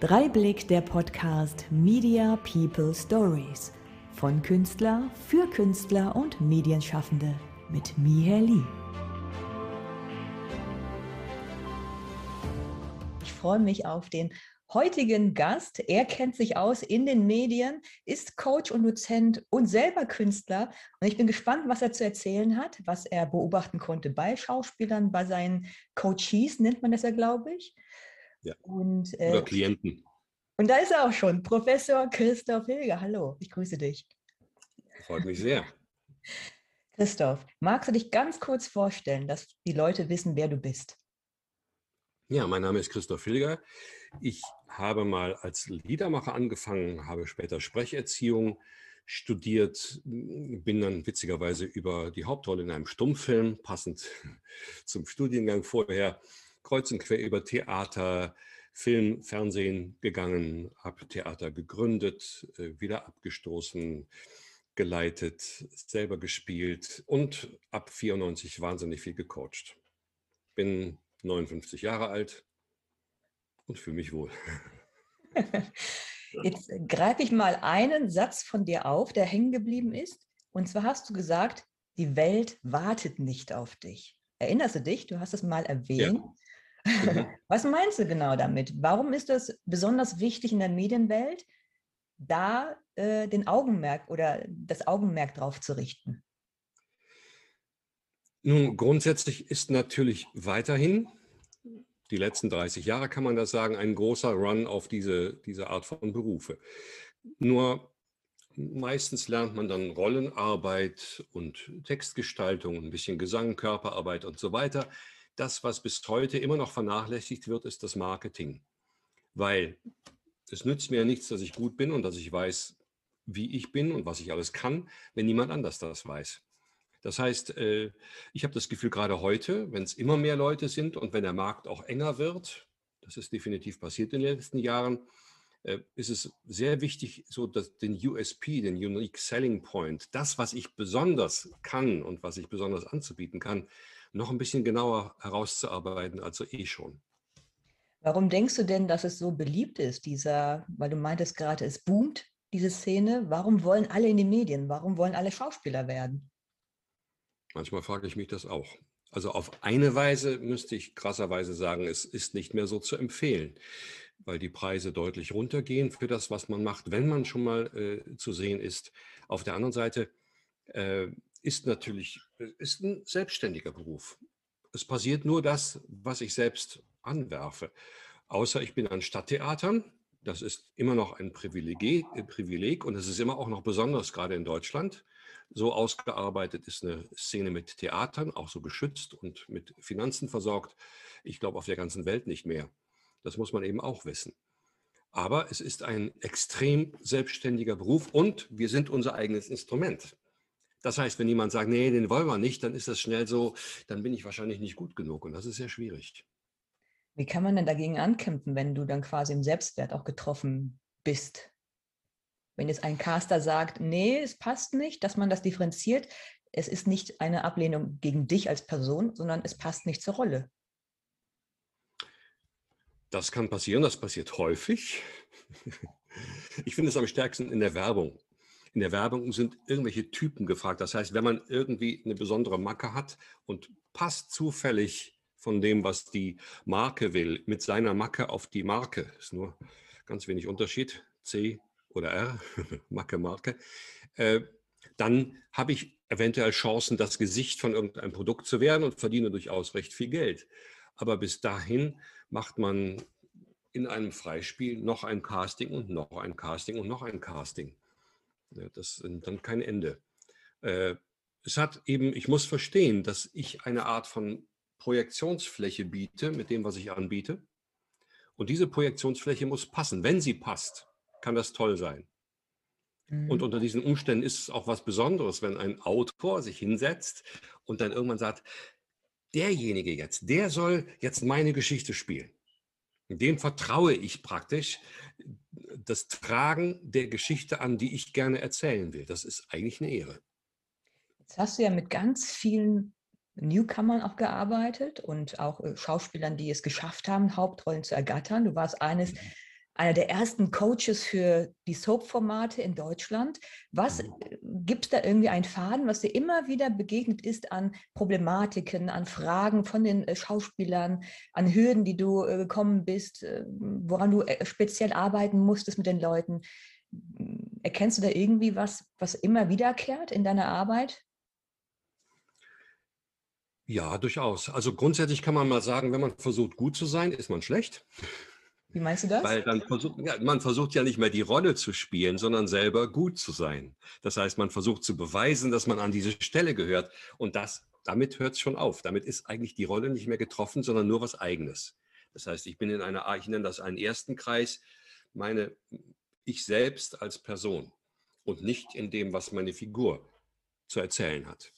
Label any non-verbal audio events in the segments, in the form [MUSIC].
Dreiblick der Podcast Media People Stories von Künstler für Künstler und Medienschaffende mit Miher Lee. Ich freue mich auf den heutigen Gast. Er kennt sich aus in den Medien, ist Coach und Dozent und selber Künstler. Und ich bin gespannt, was er zu erzählen hat, was er beobachten konnte bei Schauspielern, bei seinen Coaches, nennt man das ja, glaube ich. Ja. Und, äh, Oder Klienten. Und da ist er auch schon, Professor Christoph Hilger. Hallo, ich grüße dich. Freut mich sehr. [LAUGHS] Christoph, magst du dich ganz kurz vorstellen, dass die Leute wissen, wer du bist? Ja, mein Name ist Christoph Hilger. Ich habe mal als Liedermacher angefangen, habe später Sprecherziehung studiert, bin dann witzigerweise über die Hauptrolle in einem Stummfilm, passend [LAUGHS] zum Studiengang vorher, kreuz und quer über Theater, Film, Fernsehen gegangen, habe Theater gegründet, äh, wieder abgestoßen, geleitet, selber gespielt und ab 94 wahnsinnig viel gecoacht. Bin 59 Jahre alt und fühle mich wohl. [LAUGHS] Jetzt greife ich mal einen Satz von dir auf, der hängen geblieben ist. Und zwar hast du gesagt, die Welt wartet nicht auf dich. Erinnerst du dich? Du hast es mal erwähnt. Ja. Mhm. [LAUGHS] Was meinst du genau damit? Warum ist das besonders wichtig in der Medienwelt, da äh, den Augenmerk oder das Augenmerk drauf zu richten? Nun, grundsätzlich ist natürlich weiterhin, die letzten 30 Jahre kann man das sagen, ein großer Run auf diese, diese Art von Berufe. Nur meistens lernt man dann Rollenarbeit und Textgestaltung, ein bisschen Gesang, Körperarbeit und so weiter das, was bis heute immer noch vernachlässigt wird, ist das Marketing. Weil es nützt mir ja nichts, dass ich gut bin und dass ich weiß, wie ich bin und was ich alles kann, wenn niemand anders das weiß. Das heißt, äh, ich habe das Gefühl, gerade heute, wenn es immer mehr Leute sind und wenn der Markt auch enger wird, das ist definitiv passiert in den letzten Jahren, äh, ist es sehr wichtig, so dass den USP, den Unique Selling Point, das, was ich besonders kann und was ich besonders anzubieten kann, noch ein bisschen genauer herauszuarbeiten, also eh schon. Warum denkst du denn, dass es so beliebt ist, dieser, weil du meintest gerade, es boomt, diese Szene? Warum wollen alle in die Medien? Warum wollen alle Schauspieler werden? Manchmal frage ich mich das auch. Also auf eine Weise müsste ich krasserweise sagen, es ist nicht mehr so zu empfehlen, weil die Preise deutlich runtergehen für das, was man macht, wenn man schon mal äh, zu sehen ist. Auf der anderen Seite äh, ist natürlich ist ein selbstständiger Beruf. Es passiert nur das, was ich selbst anwerfe. Außer ich bin an Stadttheatern. Das ist immer noch ein Privileg, äh, Privileg und es ist immer auch noch besonders, gerade in Deutschland. So ausgearbeitet ist eine Szene mit Theatern, auch so geschützt und mit Finanzen versorgt. Ich glaube, auf der ganzen Welt nicht mehr. Das muss man eben auch wissen. Aber es ist ein extrem selbstständiger Beruf und wir sind unser eigenes Instrument. Das heißt, wenn jemand sagt, nee, den wollen wir nicht, dann ist das schnell so, dann bin ich wahrscheinlich nicht gut genug und das ist sehr schwierig. Wie kann man denn dagegen ankämpfen, wenn du dann quasi im Selbstwert auch getroffen bist? Wenn jetzt ein Caster sagt, nee, es passt nicht, dass man das differenziert, es ist nicht eine Ablehnung gegen dich als Person, sondern es passt nicht zur Rolle. Das kann passieren, das passiert häufig. [LAUGHS] Ich finde es am stärksten in der Werbung in der Werbung sind irgendwelche Typen gefragt. Das heißt, wenn man irgendwie eine besondere Macke hat und passt zufällig von dem, was die Marke will, mit seiner Macke auf die Marke, ist nur ganz wenig Unterschied, C oder R, [LAUGHS] Macke, Marke, äh, dann habe ich eventuell Chancen, das Gesicht von irgendeinem Produkt zu werden und verdiene durchaus recht viel Geld. Aber bis dahin macht man in einem Freispiel noch ein Casting und noch ein Casting und noch ein Casting. Das sind dann kein Ende. Äh, es hat eben, ich muss verstehen, dass ich eine Art von Projektionsfläche biete mit dem, was ich anbiete. Und diese Projektionsfläche muss passen. Wenn sie passt, kann das toll sein. Und mhm. unter diesen Umständen ist es auch was Besonderes, wenn ein Autor sich hinsetzt und dann irgendwann sagt, derjenige jetzt, der soll jetzt meine Geschichte spielen. Dem vertraue ich praktisch das Tragen der Geschichte an, die ich gerne erzählen will. Das ist eigentlich eine Ehre. Jetzt hast du ja mit ganz vielen Newcomern auch gearbeitet und auch äh, Schauspielern, die es geschafft haben, Hauptrollen zu ergattern. Du warst eines einer der ersten Coaches für die Soap-Formate in Deutschland. Was Mhm. äh, gibt es da irgendwie einen Faden, was dir immer wieder begegnet ist an Problematiken, an Fragen von den äh, Schauspielern, an Hürden, die du äh, gekommen bist, woran du speziell arbeiten musstest mit den Leuten? M, Erkennst du da irgendwie was, was immer wiederkehrt in deiner Arbeit? Ja, durchaus. Also grundsätzlich kann man mal sagen, wenn man versucht, gut zu sein, ist man schlecht. Wie meinst du das? Weil dann versucht, ja, man versucht ja nicht mehr die Rolle zu spielen, sondern selber gut zu sein. Das heißt, man versucht zu beweisen, dass man an diese Stelle gehört. Und das, damit hört es schon auf. Damit ist eigentlich die Rolle nicht mehr getroffen, sondern nur was Eigenes. Das heißt, ich bin in einer, ich nenne das einen ersten Kreis, meine, ich selbst als Person und nicht in dem, was meine Figur zu erzählen hat.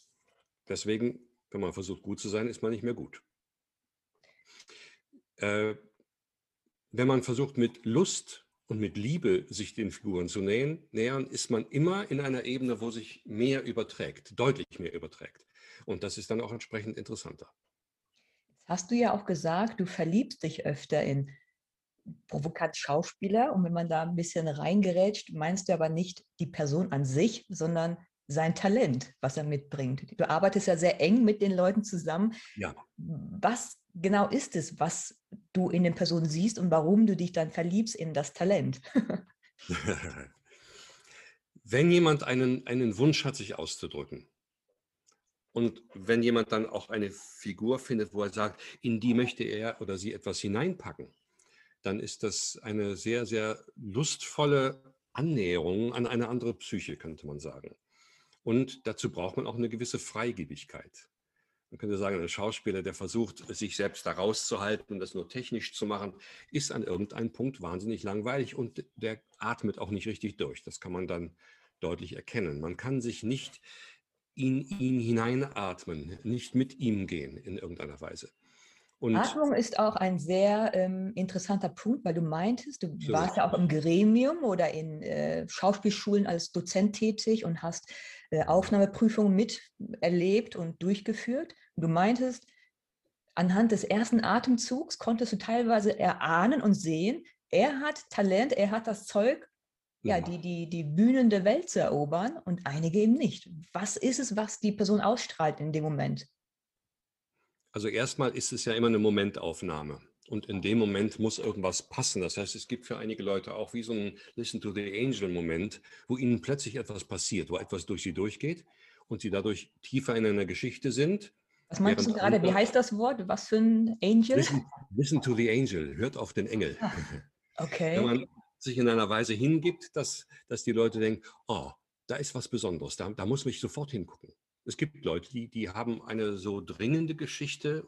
Deswegen, wenn man versucht, gut zu sein, ist man nicht mehr gut. Äh, wenn man versucht, mit Lust und mit Liebe sich den Figuren zu nähern, ist man immer in einer Ebene, wo sich mehr überträgt, deutlich mehr überträgt. Und das ist dann auch entsprechend interessanter. Jetzt hast du ja auch gesagt, du verliebst dich öfter in provokant Schauspieler. Und wenn man da ein bisschen reingerätscht, meinst du aber nicht die Person an sich, sondern sein Talent, was er mitbringt. Du arbeitest ja sehr eng mit den Leuten zusammen. Ja. Was genau ist es, was du in den Personen siehst und warum du dich dann verliebst in das Talent? [LAUGHS] Wenn jemand einen, einen Wunsch hat, sich auszudrücken, und wenn jemand dann auch eine Figur findet, wo er sagt, in die möchte er oder sie etwas hineinpacken, dann ist das eine sehr, sehr lustvolle Annäherung an eine andere Psyche, könnte man sagen. Und dazu braucht man auch eine gewisse Freigebigkeit. Man könnte sagen, ein Schauspieler, der versucht, sich selbst da rauszuhalten und das nur technisch zu machen, ist an irgendeinem Punkt wahnsinnig langweilig und der atmet auch nicht richtig durch. Das kann man dann deutlich erkennen. Man kann sich nicht in ihn hineinatmen, nicht mit ihm gehen in irgendeiner Weise. Und Atmung ist auch ein sehr ähm, interessanter Punkt, weil du meintest, du So. warst ja auch im Gremium oder in äh, Schauspielschulen als Dozent tätig und hast äh, Aufnahmeprüfungen miterlebt und durchgeführt. Und du meintest, anhand des ersten Atemzugs konntest du teilweise erahnen und sehen, er hat Talent, er hat das Zeug, ja, Mhm. die, die, die Bühnen der Welt zu erobern und einige eben nicht. Was ist es, was die Person ausstrahlt in dem Moment? Also erstmal ist es ja immer eine Momentaufnahme. Und in dem Moment muss irgendwas passen. Das heißt, es gibt für einige Leute auch wie so ein Listen to the Angel-Moment, wo ihnen plötzlich etwas passiert, wo etwas durch sie durchgeht und sie dadurch tiefer in einer Geschichte sind. Was meinst du gerade? Wie heißt das Wort? Was für ein Angel? Listen, listen to the Angel, hört auf den Engel. Ah, Okay. Wenn man sich in einer Weise hingibt, dass, dass die Leute denken, oh, da ist was Besonderes, da, da muss ich sofort hingucken. Es gibt Leute, die, die haben eine so dringende Geschichte.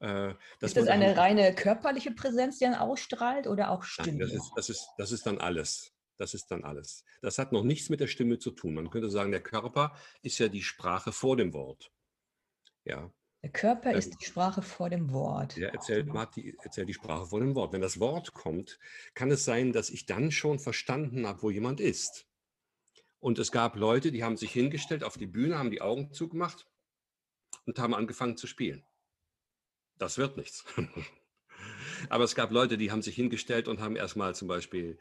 Äh, ist das eine dann- reine körperliche Präsenz, die dann ausstrahlt oder auch Nein, Stimme? das ist, das, ist, das ist dann alles. Das ist dann alles. Das hat noch nichts mit der Stimme zu tun. Man könnte sagen, der Körper ist ja die Sprache vor dem Wort. Ja, Der Körper Ähm, ist die Sprache vor dem Wort. der erzählt, die, erzählt die Sprache vor dem Wort. Wenn das Wort kommt, kann es sein, dass ich dann schon verstanden habe, wo jemand ist. Und es gab Leute, die haben sich hingestellt auf die Bühne, haben die Augen zugemacht und haben angefangen zu spielen. Das wird nichts. [LAUGHS] Aber es gab Leute, die haben sich hingestellt und haben erstmal zum Beispiel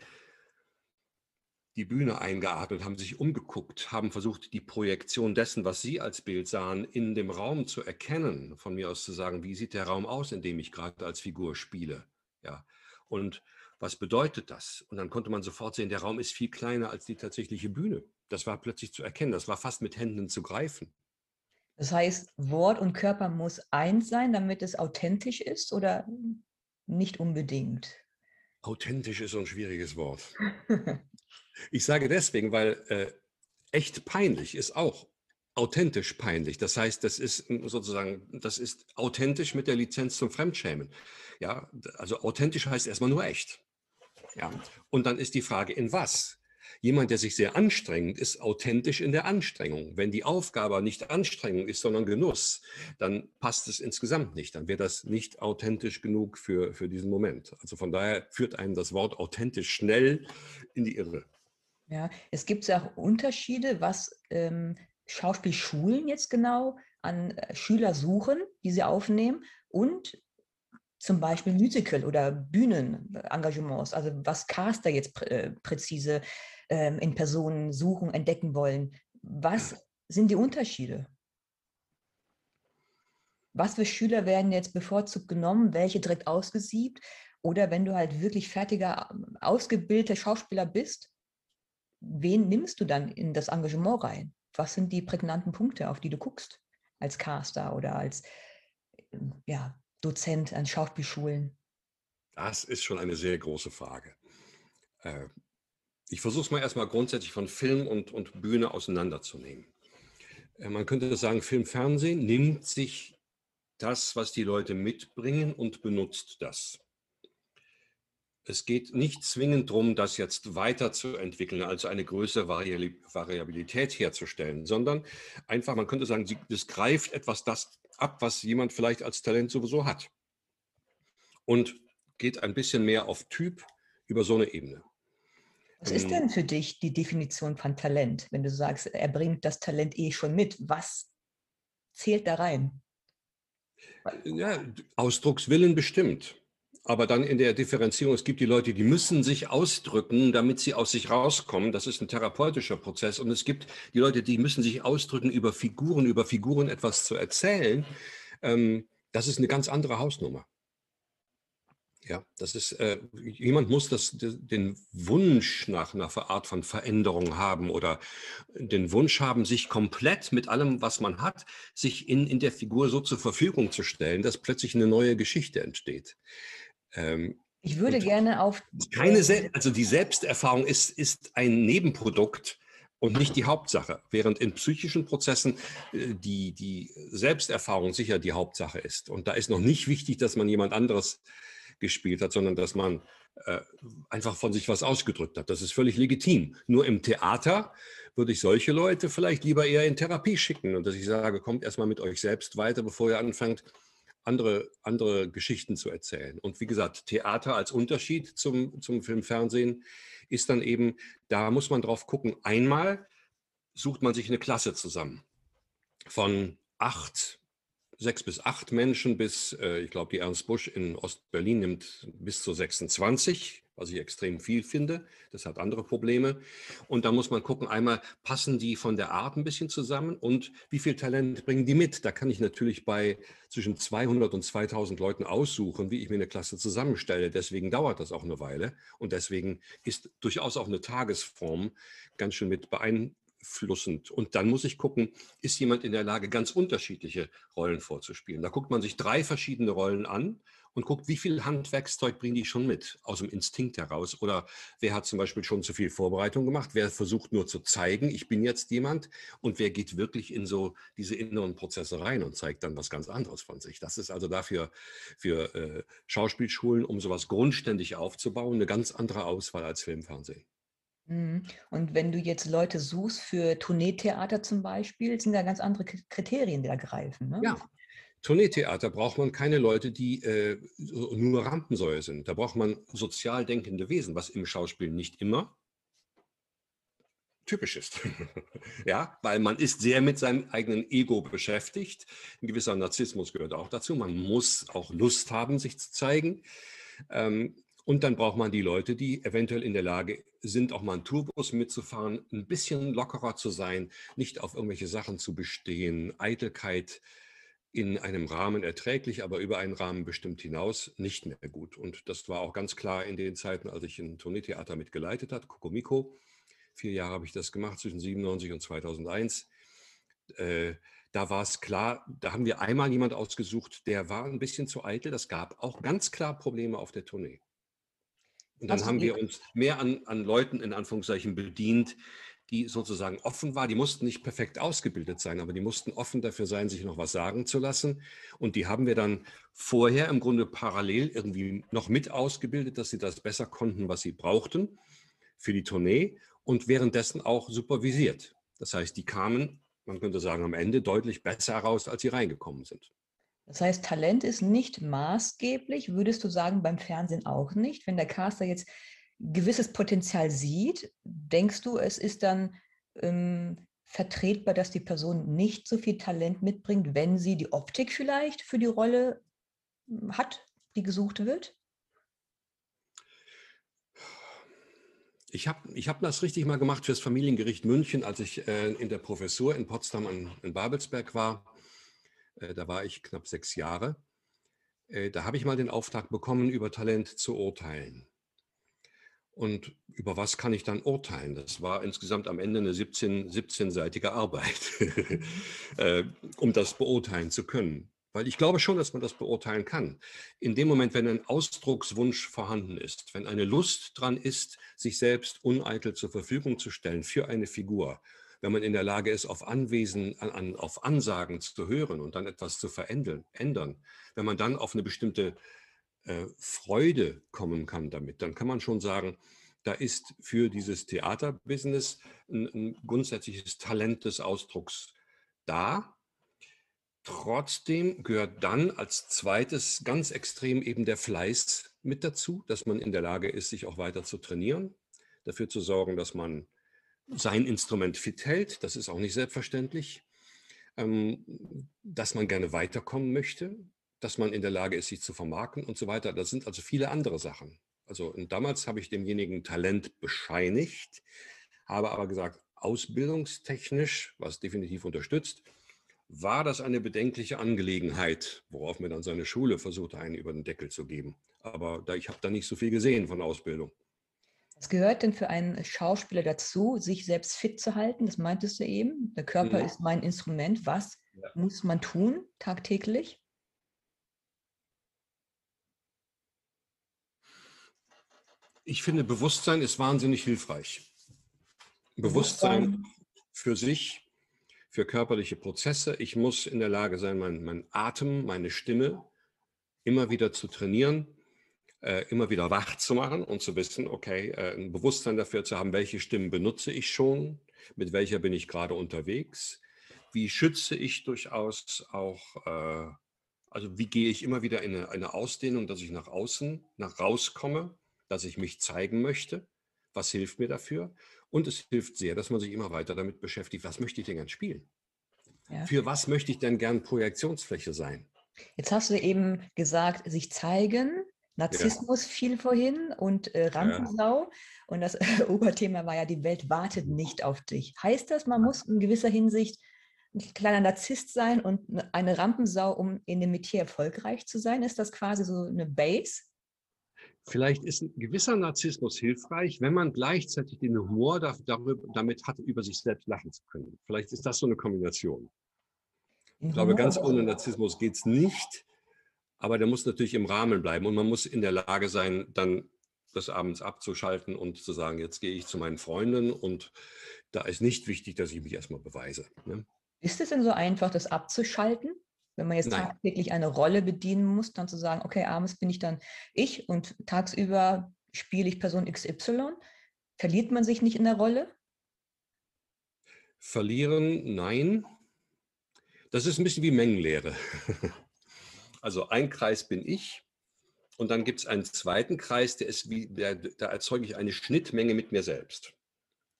die Bühne eingeatmet, haben sich umgeguckt, haben versucht, die Projektion dessen, was sie als Bild sahen, in dem Raum zu erkennen. Von mir aus zu sagen, wie sieht der Raum aus, in dem ich gerade als Figur spiele. Ja. Und was bedeutet das? Und dann konnte man sofort sehen, der Raum ist viel kleiner als die tatsächliche Bühne. Das war plötzlich zu erkennen. Das war fast mit Händen zu greifen. Das heißt, Wort und Körper muss eins sein, damit es authentisch ist oder nicht unbedingt? Authentisch ist so ein schwieriges Wort. [LAUGHS] Ich sage deswegen, weil äh, echt peinlich ist auch authentisch peinlich. Das heißt, das ist sozusagen, das ist authentisch mit der Lizenz zum Fremdschämen. Ja, also authentisch heißt erstmal nur echt. Ja, und dann ist die Frage, in was? Jemand, der sich sehr anstrengt, ist authentisch in der Anstrengung. Wenn die Aufgabe nicht Anstrengung ist, sondern Genuss, dann passt es insgesamt nicht. Dann wäre das nicht authentisch genug für, für diesen Moment. Also von daher führt einen das Wort authentisch schnell in die Irre. Ja, es gibt ja auch Unterschiede, was ähm, Schauspielschulen jetzt genau an äh, Schüler suchen, die sie aufnehmen und zum Beispiel Musical oder Bühnenengagements, also was Caster jetzt prä äh, präzise ähm, in Personen suchen, entdecken wollen. Was sind die Unterschiede? Was für Schüler werden jetzt bevorzugt genommen, welche direkt ausgesiebt? Oder wenn du halt wirklich fertiger, ausgebildeter Schauspieler bist, wen nimmst du dann in das Engagement rein? Was sind die prägnanten Punkte, auf die du guckst als Caster oder als ja, Dozent an Schauspielschulen? Das ist schon eine sehr große Frage. Ich versuche es mal erstmal grundsätzlich von Film und, und Bühne auseinanderzunehmen. Äh, man könnte sagen, Film, Fernsehen nimmt sich das, was die Leute mitbringen und benutzt das. Es geht nicht zwingend darum, das jetzt weiterzuentwickeln, also eine größere Variabilität herzustellen, sondern einfach, man könnte sagen, es greift etwas das ab, was jemand vielleicht als Talent sowieso hat. Und geht ein bisschen mehr auf Typ über so eine Ebene. Was ist ähm. denn für dich die Definition von Talent, wenn du sagst, er bringt das Talent eh schon mit? Was zählt da rein? Ja, Ausdruckswillen bestimmt. Aber dann in der Differenzierung, es gibt die Leute, die müssen sich ausdrücken, damit sie aus sich rauskommen. Das ist ein therapeutischer Prozess. Und es gibt die Leute, die müssen sich ausdrücken, über Figuren, über Figuren etwas zu erzählen. Ähm, das ist eine ganz andere Hausnummer. Ja, das ist, äh, jemand muss das, den Wunsch nach einer Art von Veränderung haben oder den Wunsch haben, sich komplett mit allem, was man hat, sich in, in der Figur so zur Verfügung zu stellen, dass plötzlich eine neue Geschichte entsteht. Ähm, ich würde gerne auf. Keine Sel also die Selbsterfahrung ist, ist ein Nebenprodukt und nicht die Hauptsache, während in psychischen Prozessen äh, die, die Selbsterfahrung sicher die Hauptsache ist. Und da ist noch nicht wichtig, dass man jemand anderes gespielt hat, sondern dass man äh, einfach von sich was ausgedrückt hat. Das ist völlig legitim. Nur im Theater würde ich solche Leute vielleicht lieber eher in Therapie schicken und dass ich sage, kommt erstmal mit euch selbst weiter, bevor ihr anfangt, andere, andere Geschichten zu erzählen. Und wie gesagt, Theater als Unterschied zum, zum Film, ist dann eben, da muss man drauf gucken. Einmal sucht man sich eine Klasse zusammen von acht, sechs bis acht Menschen bis, äh, ich glaube, die Ernst Busch in Ostberlin nimmt bis zu 26 was ich extrem viel finde. Das hat andere Probleme. Und da muss man gucken, einmal passen die von der Art ein bisschen zusammen und wie viel Talent bringen die mit? Da kann ich natürlich bei zwischen 200 und 2000 Leuten aussuchen, wie ich mir eine Klasse zusammenstelle. Deswegen dauert das auch eine Weile und deswegen ist durchaus auch eine Tagesform ganz schön mit beeinflussend. Und dann muss ich gucken, ist jemand in der Lage, ganz unterschiedliche Rollen vorzuspielen. Da guckt man sich drei verschiedene Rollen an und guckt, wie viel Handwerkszeug bringen die schon mit, aus dem Instinkt heraus. Oder wer hat zum Beispiel schon zu viel Vorbereitung gemacht, wer versucht nur zu zeigen, ich bin jetzt jemand und wer geht wirklich in so diese inneren Prozesse rein und zeigt dann was ganz anderes von sich. Das ist also dafür für äh, Schauspielschulen, um sowas grundständig aufzubauen, eine ganz andere Auswahl als Film, Fernsehen. Mhm. Und wenn du jetzt Leute suchst für Tourneetheater zum Beispiel, sind da ganz andere Kriterien, die da greifen. Ne? Ja, Tourneetheater braucht man keine Leute, die äh, nur Rampensäue sind. Da braucht man sozial denkende Wesen, was im Schauspiel nicht immer typisch ist. [LAUGHS] ja, weil man ist sehr mit seinem eigenen Ego beschäftigt. Ein gewisser Narzissmus gehört auch dazu. Man muss auch Lust haben, sich zu zeigen. Ähm, und dann braucht man die Leute, die eventuell in der Lage sind, auch mal einen Tourbus mitzufahren, ein bisschen lockerer zu sein, nicht auf irgendwelche Sachen zu bestehen, Eitelkeit in einem Rahmen erträglich, aber über einen Rahmen bestimmt hinaus nicht mehr gut. Und das war auch ganz klar in den Zeiten, als ich ein Tourneetheater mitgeleitet hat, Kokomiko. Vier Jahre habe ich das gemacht, zwischen 97 und 2001. Äh, da war es klar, da haben wir einmal jemand ausgesucht, der war ein bisschen zu eitel. Das gab auch ganz klar Probleme auf der Tournee. Und dann haben wir uns mehr an, an Leuten in Anführungszeichen bedient, die sozusagen offen war. Die mussten nicht perfekt ausgebildet sein, aber die mussten offen dafür sein, sich noch was sagen zu lassen. Und die haben wir dann vorher im Grunde parallel irgendwie noch mit ausgebildet, dass sie das besser konnten, was sie brauchten für die Tournee und währenddessen auch supervisiert. Das heißt, die kamen, man könnte sagen, am Ende deutlich besser heraus, als sie reingekommen sind. Das heißt, Talent ist nicht maßgeblich, würdest du sagen, beim Fernsehen auch nicht. Wenn der Caster jetzt gewisses Potenzial sieht, denkst du, es ist dann ähm, vertretbar, dass die Person nicht so viel Talent mitbringt, wenn sie die Optik vielleicht für die Rolle hm, hat, die gesucht wird? Ich habe ich hab das richtig mal gemacht fürs Familiengericht München, als ich äh, in der Professur in Potsdam an, in Babelsberg war. Äh, da war ich knapp sechs Jahre. Äh, da habe ich mal den Auftrag bekommen, über Talent zu urteilen. Und über was kann ich dann urteilen? Das war insgesamt am Ende eine 17, 17-seitige Arbeit, [LAUGHS] äh, um das beurteilen zu können. Weil ich glaube schon, dass man das beurteilen kann. In dem Moment, wenn ein Ausdruckswunsch vorhanden ist, wenn eine Lust dran ist, sich selbst uneitel zur Verfügung zu stellen für eine Figur, wenn man in der Lage ist, auf Anwesen, an, auf Ansagen zu hören und dann etwas zu verändern, ändern, wenn man dann auf eine bestimmte äh, Freude kommen kann damit, dann kann man schon sagen, da ist für dieses Theaterbusiness ein, ein grundsätzliches Talent des Ausdrucks da. Trotzdem gehört dann als zweites ganz extrem eben der Fleiß mit dazu, dass man in der Lage ist, sich auch weiter zu trainieren, dafür zu sorgen, dass man sein Instrument fit hält. Das ist auch nicht selbstverständlich. Ähm, dass man gerne weiterkommen möchte, dass man in der Lage ist, sich zu vermarkten und so weiter. Das sind also viele andere Sachen. Also damals habe ich demjenigen Talent bescheinigt, habe aber gesagt, ausbildungstechnisch, was definitiv unterstützt, war das eine bedenkliche Angelegenheit, worauf mir dann seine Schule versuchte, einen über den Deckel zu geben. Aber da, ich habe da nicht so viel gesehen von Ausbildung. Was gehört denn für einen Schauspieler dazu, sich selbst fit zu halten? Das meintest du eben. Der Körper mhm. ist mein Instrument. Was ja. muss man tun tagtäglich? Ich finde, Bewusstsein ist wahnsinnig hilfreich. Bewusstsein für sich, für körperliche Prozesse. Ich muss in der Lage sein, mein, mein Atem, meine Stimme immer wieder zu trainieren, äh, immer wieder wach zu machen und zu wissen, okay, äh, ein Bewusstsein dafür zu haben, welche Stimmen benutze ich schon, mit welcher bin ich gerade unterwegs, wie schütze ich durchaus auch, äh, also wie gehe ich immer wieder in eine, eine Ausdehnung, dass ich nach außen, nach rauskomme dass ich mich zeigen möchte. Was hilft mir dafür? Und es hilft sehr, dass man sich immer weiter damit beschäftigt, was möchte ich denn gern spielen? Ja. Für was möchte ich denn gern Projektionsfläche sein? Jetzt hast du eben gesagt, sich zeigen, Narzissmus ja. fiel vorhin und äh, Rampensau. Ja. Und das äh, [LAUGHS] Oberthema war ja, die Welt wartet nicht auf dich. Heißt das, man muss in gewisser Hinsicht ein kleiner Narzisst sein und eine Rampensau, um in dem Metier erfolgreich zu sein? Ist das quasi so eine Base? Vielleicht ist ein gewisser Narzissmus hilfreich, wenn man gleichzeitig den Humor darüber, damit hat, über sich selbst lachen zu können. Vielleicht ist das so eine Kombination. Ich glaube, ganz ohne Narzissmus geht es nicht, aber der muss natürlich im Rahmen bleiben und man muss in der Lage sein, dann des Abends abzuschalten und zu sagen, jetzt gehe ich zu meinen Freunden und da ist nicht wichtig, dass ich mich erstmal beweise. Ne? Ist es denn so einfach, das abzuschalten? Wenn man jetzt Nein. tagtäglich eine Rolle bedienen muss, dann zu sagen, okay, abends bin ich dann ich und tagsüber spiele ich Person XY, verliert man sich nicht in der Rolle? Verlieren, nein. Das ist ein bisschen wie Mengenlehre. [LAUGHS] Also ein Kreis bin ich und dann gibt es einen zweiten Kreis, der ist wie, der, da erzeuge ich eine Schnittmenge mit mir selbst.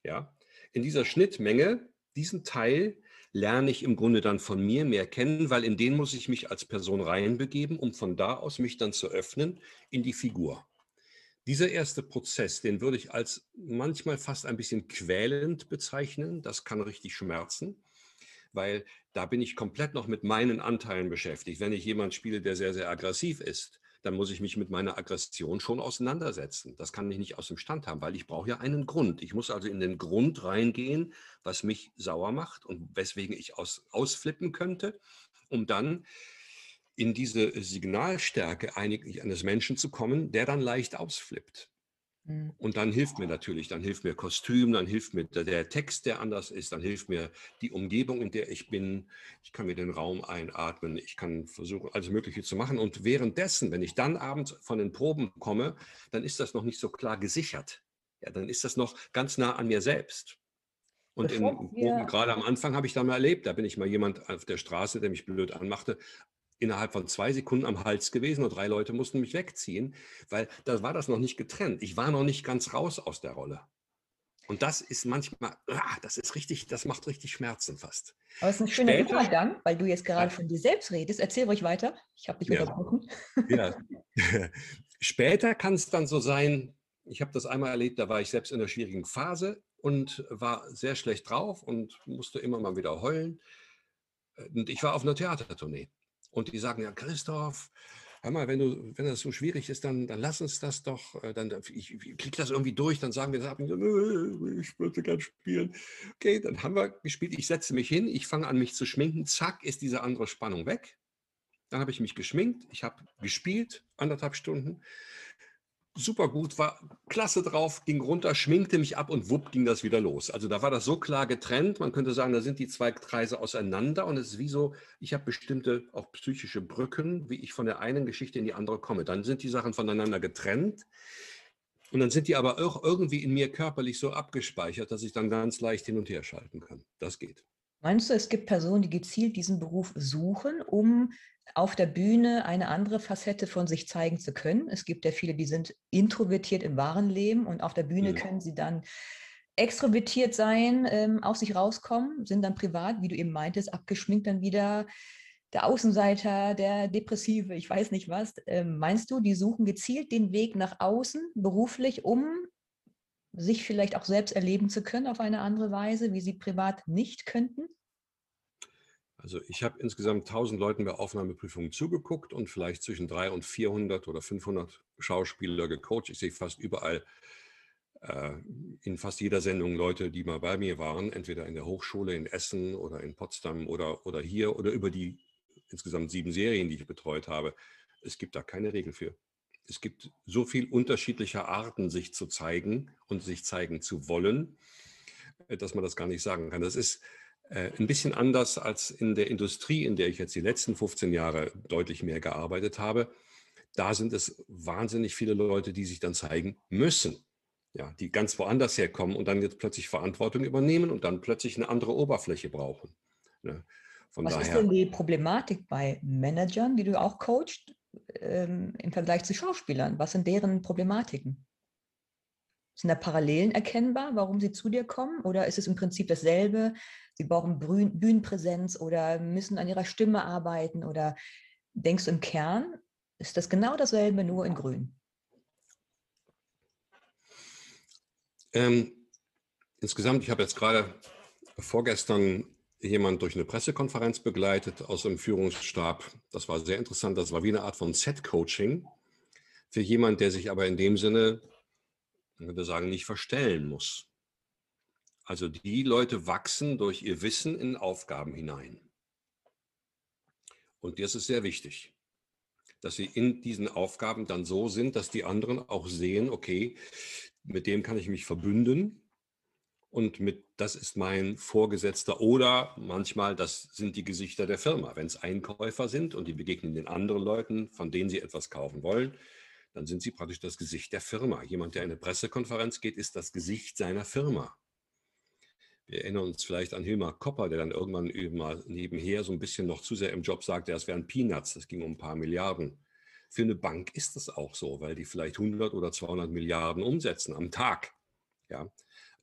Ja? In dieser Schnittmenge, diesen Teil, lerne ich im Grunde dann von mir mehr kennen, weil in den muss ich mich als Person reinbegeben, um von da aus mich dann zu öffnen in die Figur. Dieser erste Prozess, den würde ich als manchmal fast ein bisschen quälend bezeichnen. Das kann richtig schmerzen, weil da bin ich komplett noch mit meinen Anteilen beschäftigt. Wenn ich jemand spiele, der sehr, sehr aggressiv ist, dann muss ich mich mit meiner Aggression schon auseinandersetzen. Das kann ich nicht aus dem Stand haben, weil ich brauche ja einen Grund. Ich muss also in den Grund reingehen, was mich sauer macht und weswegen ich aus, ausflippen könnte, um dann in diese Signalstärke eines Menschen zu kommen, der dann leicht ausflippt. Mhm. Und dann hilft mir natürlich, dann hilft mir Kostüm, dann hilft mir der Text, der anders ist, dann hilft mir die Umgebung, in der ich bin. Ich kann mir den Raum einatmen, ich kann versuchen, alles Mögliche zu machen. Und währenddessen, wenn ich dann abends von den Proben komme, dann ist das noch nicht so klar gesichert. Ja, dann ist das noch ganz nah an mir selbst. Und in, gerade am Anfang habe ich da mal erlebt, da bin ich mal jemand auf der Straße, der mich blöd anmachte, innerhalb von zwei Sekunden am Hals gewesen und drei Leute mussten mich wegziehen, weil da war das noch nicht getrennt. Ich war noch nicht ganz raus aus der Rolle. Und das ist manchmal, ah, das ist richtig, das macht richtig Schmerzen fast. Aber es ist ein schöner Später, Übergang, weil du jetzt gerade von dir selbst redest. Erzähl ruhig weiter. Ich habe dich ja. unterbrochen. [LAUGHS] Ja. [LAUGHS] Später kann es dann so sein, ich habe das einmal erlebt, da war ich selbst in einer schwierigen Phase und war sehr schlecht drauf und musste immer mal wieder heulen. Und ich war auf einer Theatertournee. Und die sagen, ja, Christoph, hör mal, wenn, du, wenn das so schwierig ist, dann, dann lass uns das doch, äh, dann, ich, ich krieg das irgendwie durch, dann sagen wir ich würde gerne spielen. Okay, dann haben wir gespielt, ich setze mich hin, ich fange an, mich zu schminken, zack, ist diese andere Spannung weg. Dann habe ich mich geschminkt, ich habe gespielt, anderthalb Stunden super gut, war klasse drauf, ging runter, schminkte mich ab und wupp ging das wieder los. Also da war das so klar getrennt, man könnte sagen, da sind die zwei Kreise auseinander und es ist wie so, ich habe bestimmte auch psychische Brücken, wie ich von der einen Geschichte in die andere komme. Dann sind die Sachen voneinander getrennt und dann sind die aber auch irgendwie in mir körperlich so abgespeichert, dass ich dann ganz leicht hin und her schalten kann. Das geht. Meinst du, es gibt Personen, die gezielt diesen Beruf suchen, um auf der Bühne eine andere Facette von sich zeigen zu können. Es gibt ja viele, die sind introvertiert im wahren Leben und auf der Bühne ja. können sie dann extrovertiert sein, ähm, aus sich rauskommen, sind dann privat, wie du eben meintest, abgeschminkt dann wieder der Außenseiter, der Depressive, ich weiß nicht was. Ähm, meinst du, die suchen gezielt den Weg nach außen beruflich, um sich vielleicht auch selbst erleben zu können auf eine andere Weise, wie sie privat nicht könnten? Also ich habe insgesamt 1000 Leuten bei Aufnahmeprüfungen zugeguckt und vielleicht zwischen 300 und 400 oder 500 Schauspieler gecoacht. Ich sehe fast überall äh, in fast jeder Sendung Leute, die mal bei mir waren, entweder in der Hochschule in Essen oder in Potsdam oder, oder hier oder über die insgesamt sieben Serien, die ich betreut habe. Es gibt da keine Regel für. Es gibt so viel unterschiedlicher Arten, sich zu zeigen und sich zeigen zu wollen, äh, dass man das gar nicht sagen kann. Das ist äh, ein bisschen anders als in der Industrie, in der ich jetzt die letzten 15 Jahre deutlich mehr gearbeitet habe. Da sind es wahnsinnig viele Leute, die sich dann zeigen müssen. Ja, die ganz woanders herkommen und dann jetzt plötzlich Verantwortung übernehmen und dann plötzlich eine andere Oberfläche brauchen. Ne? Von Was daher, ist denn die Problematik bei Managern, die du auch coachst, ähm, im Vergleich zu Schauspielern? Was sind deren Problematiken? Sind da Parallelen erkennbar, warum sie zu dir kommen? Oder ist es im Prinzip dasselbe? Sie brauchen Bühnenpräsenz oder müssen an ihrer Stimme arbeiten? Oder denkst du im Kern, ist das genau dasselbe, nur in Grün? Ähm, insgesamt, ich habe jetzt gerade vorgestern jemand durch eine Pressekonferenz begleitet aus dem Führungsstab. Das war sehr interessant. Das war wie eine Art von Set-Coaching für jemand, der sich aber in dem Sinne man könnte sagen, nicht verstellen muss. Also die Leute wachsen durch ihr Wissen in Aufgaben hinein. Und das ist sehr wichtig, dass sie in diesen Aufgaben dann so sind, dass die anderen auch sehen, okay, mit dem kann ich mich verbünden und mit das ist mein Vorgesetzter oder manchmal das sind die Gesichter der Firma. Wenn es Einkäufer sind und die begegnen den anderen Leuten, von denen sie etwas kaufen wollen, dann sind Sie praktisch das Gesicht der Firma. Jemand, der in eine Pressekonferenz geht, ist das Gesicht seiner Firma. Wir erinnern uns vielleicht an Hilmar Kopper, der dann irgendwann mal nebenher so ein bisschen noch zu sehr im Job sagte, es wären Peanuts, das ging um ein paar Milliarden. Für eine Bank ist das auch so, weil die vielleicht 100 oder 200 Milliarden umsetzen am Tag. Ja.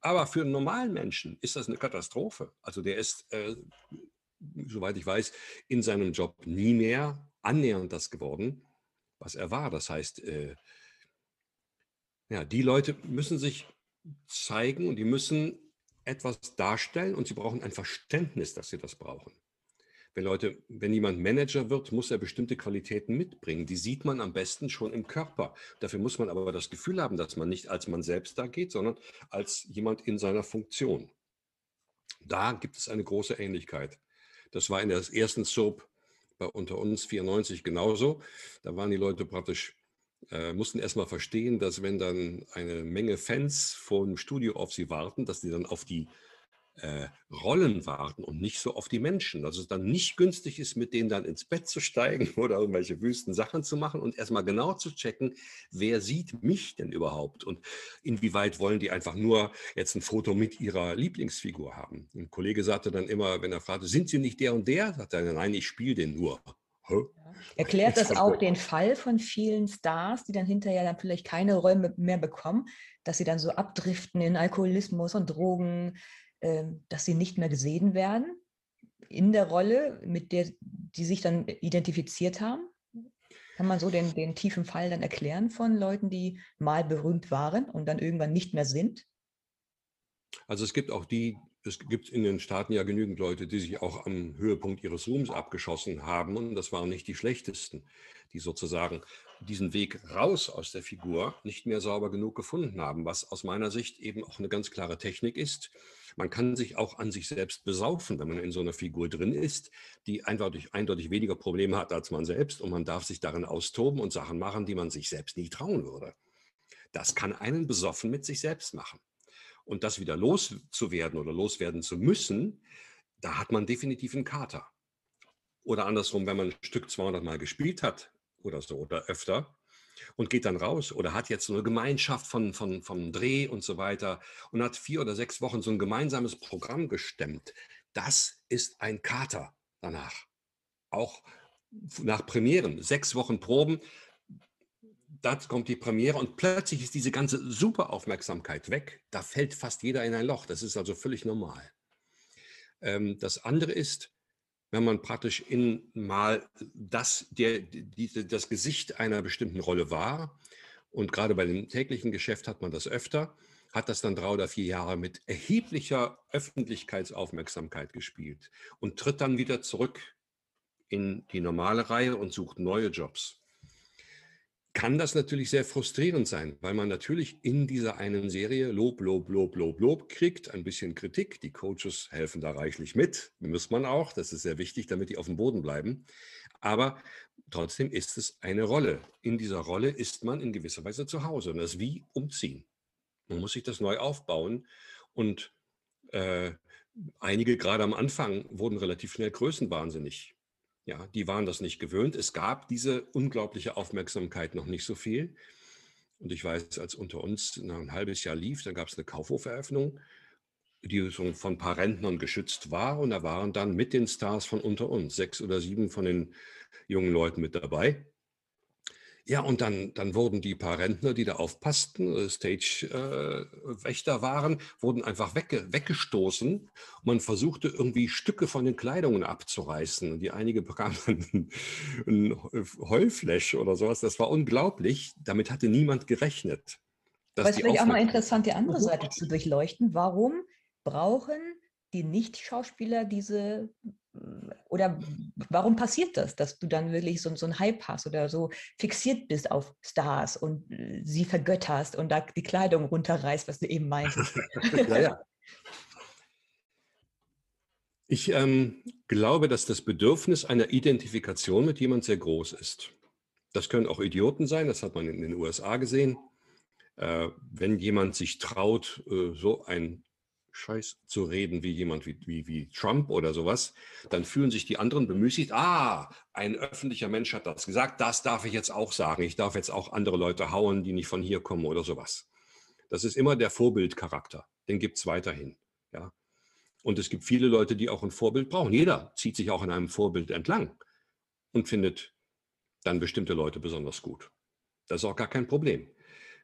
Aber für einen normalen Menschen ist das eine Katastrophe. Also der ist, äh, soweit ich weiß, in seinem Job nie mehr annähernd das geworden, was er war. Das heißt, äh, ja, die Leute müssen sich zeigen und die müssen etwas darstellen und sie brauchen ein Verständnis, dass sie das brauchen. Wenn Leute, wenn jemand Manager wird, muss er bestimmte Qualitäten mitbringen. Die sieht man am besten schon im Körper. Dafür muss man aber das Gefühl haben, dass man nicht als man selbst da geht, sondern als jemand in seiner Funktion. Da gibt es eine große Ähnlichkeit. Das war in der ersten Soap bei unter uns 94 genauso. Da waren die Leute praktisch, äh, mussten erstmal verstehen, dass wenn dann eine Menge Fans vor dem Studio auf sie warten, dass die dann auf die äh, Rollen warten und nicht so auf die Menschen. Dass es dann nicht günstig ist, mit denen dann ins Bett zu steigen [LAUGHS] oder irgendwelche wüsten Sachen zu machen und erstmal genau zu checken, wer sieht mich denn überhaupt und inwieweit wollen die einfach nur jetzt ein Foto mit ihrer Lieblingsfigur haben. Ein Kollege sagte dann immer, wenn er fragte, sind Sie nicht der und der? Sagt er, nein, ich spiele den nur. Erklärt das auch den Fall von vielen Stars, die dann hinterher dann vielleicht keine Räume mehr bekommen, dass sie dann so abdriften in Alkoholismus und Drogen, dass sie nicht mehr gesehen werden in der Rolle, mit der die sich dann identifiziert haben? Kann man so den, den tiefen Fall dann erklären von Leuten, die mal berühmt waren und dann irgendwann nicht mehr sind? Also es gibt auch die, es gibt in den Staaten ja genügend Leute, die sich auch am Höhepunkt ihres Ruhms abgeschossen haben und das waren nicht die schlechtesten, die sozusagen diesen Weg raus aus der Figur nicht mehr sauber genug gefunden haben, was aus meiner Sicht eben auch eine ganz klare Technik ist. Man kann sich auch an sich selbst besaufen, wenn man in so einer Figur drin ist, die eindeutig, eindeutig weniger Probleme hat als man selbst und man darf sich darin austoben und Sachen machen, die man sich selbst nie trauen würde. Das kann einen besoffen mit sich selbst machen. Und das wieder loszuwerden oder loswerden zu müssen, da hat man definitiv einen Kater. Oder andersrum, wenn man ein Stück 200 Mal gespielt hat oder so oder öfter und geht dann raus oder hat jetzt so eine Gemeinschaft von, von, vom Dreh und so weiter und hat vier oder sechs Wochen so ein gemeinsames Programm gestemmt. Das ist ein Kater danach. Auch nach Premieren, sechs Wochen Proben, dann kommt die Premiere und plötzlich ist diese ganze super Aufmerksamkeit weg. Da fällt fast jeder in ein Loch. Das ist also völlig normal. Ähm, das andere ist, wenn man praktisch in mal das, der, die, das Gesicht einer bestimmten Rolle war, und gerade bei dem täglichen Geschäft hat man das öfter, hat das dann drei oder vier Jahre mit erheblicher Öffentlichkeitsaufmerksamkeit gespielt und tritt dann wieder zurück in die normale Reihe und sucht neue Jobs kann das natürlich sehr frustrierend sein, weil man natürlich in dieser einen Serie Lob, Lob, Lob, Lob, Lob kriegt, ein bisschen Kritik. Die Coaches helfen da reichlich mit, muss man auch. Das ist sehr wichtig, damit die auf dem Boden bleiben. Aber trotzdem ist es eine Rolle. In dieser Rolle ist man in gewisser Weise zu Hause und das ist wie umziehen. Man muss sich das neu aufbauen und äh, einige gerade am Anfang wurden relativ schnell größenwahnsinnig ja, die waren das nicht gewöhnt. Es gab diese unglaubliche Aufmerksamkeit noch nicht so viel. Und ich weiß, als unter uns ein halbes Jahr lief, dann gab es eine Kaufhoferöffnung, die so von ein paar Rentnern geschützt war. Und da waren dann mit den Stars von unter uns sechs oder sieben von den jungen Leuten mit dabei. Ja, und dann, dann wurden die paar Rentner, die da aufpassten, äh, Stage-Wächter äh, waren, wurden einfach wegge weggestoßen. Man versuchte irgendwie Stücke von den Kleidungen abzureißen. Und die einige bekamen [LAUGHS] ein, Heulflash oder sowas. Das war unglaublich. Damit hatte niemand gerechnet. Aber es vielleicht auch mal interessant, die andere Seite zu durchleuchten. Warum brauchen die Nicht-Schauspieler diese oder warum passiert das, dass du dann wirklich so, so einen Hype hast oder so fixiert bist auf Stars und äh, sie vergötterst und da die Kleidung runterreißt, was du eben meintest? [LAUGHS] ja, ja. Ich ähm, glaube, dass das Bedürfnis einer Identifikation mit jemand sehr groß ist. Das können auch Idioten sein, das hat man in den USA gesehen. Äh, wenn jemand sich traut, äh, so ein Scheiß zu reden wie jemand wie, wie, wie Trump oder sowas, dann fühlen sich die anderen bemüßigt, ah, ein öffentlicher Mensch hat das gesagt, das darf ich jetzt auch sagen, ich darf jetzt auch andere Leute hauen, die nicht von hier kommen oder sowas. Das ist immer der Vorbildcharakter, den gibt es weiterhin. Ja? Und es gibt viele Leute, die auch ein Vorbild brauchen. Jeder zieht sich auch an einem Vorbild entlang und findet dann bestimmte Leute besonders gut. Das ist auch gar kein Problem.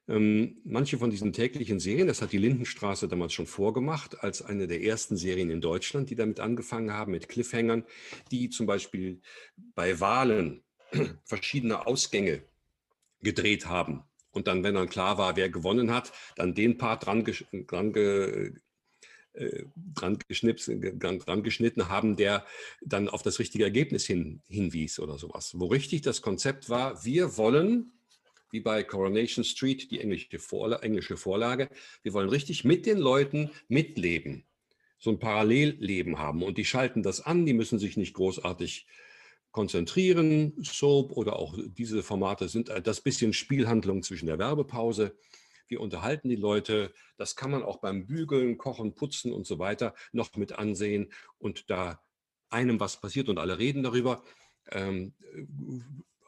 Ähm, manche von diesen täglichen Serien, das hat die Lindenstraße damals schon vorgemacht, als eine der ersten Serien in Deutschland, die damit angefangen haben, mit Cliffhangern, die zum Beispiel bei Wahlen [CLEARS THROAT] verschiedene Ausgänge gedreht haben. Und dann, wenn dann klar war, wer gewonnen hat, dann den Part dran, dran, ge, äh, dran, dran, geschnitten haben, der dann auf das richtige Ergebnis hin, hinwies oder sowas. Wo richtig das Konzept war, wir wollen wie bei Coronation Street, die englische, Vorla englische Vorlage. Wir wollen richtig mit den Leuten mitleben, so ein Parallelleben haben. Und die schalten das an, die müssen sich nicht großartig konzentrieren. Soap oder auch diese Formate sind das bisschen Spielhandlung zwischen der Werbepause. Wir unterhalten die Leute. Das kann man auch beim Bügeln, Kochen, Putzen und so weiter noch mit ansehen. Und da einem was passiert und alle reden darüber, ähm,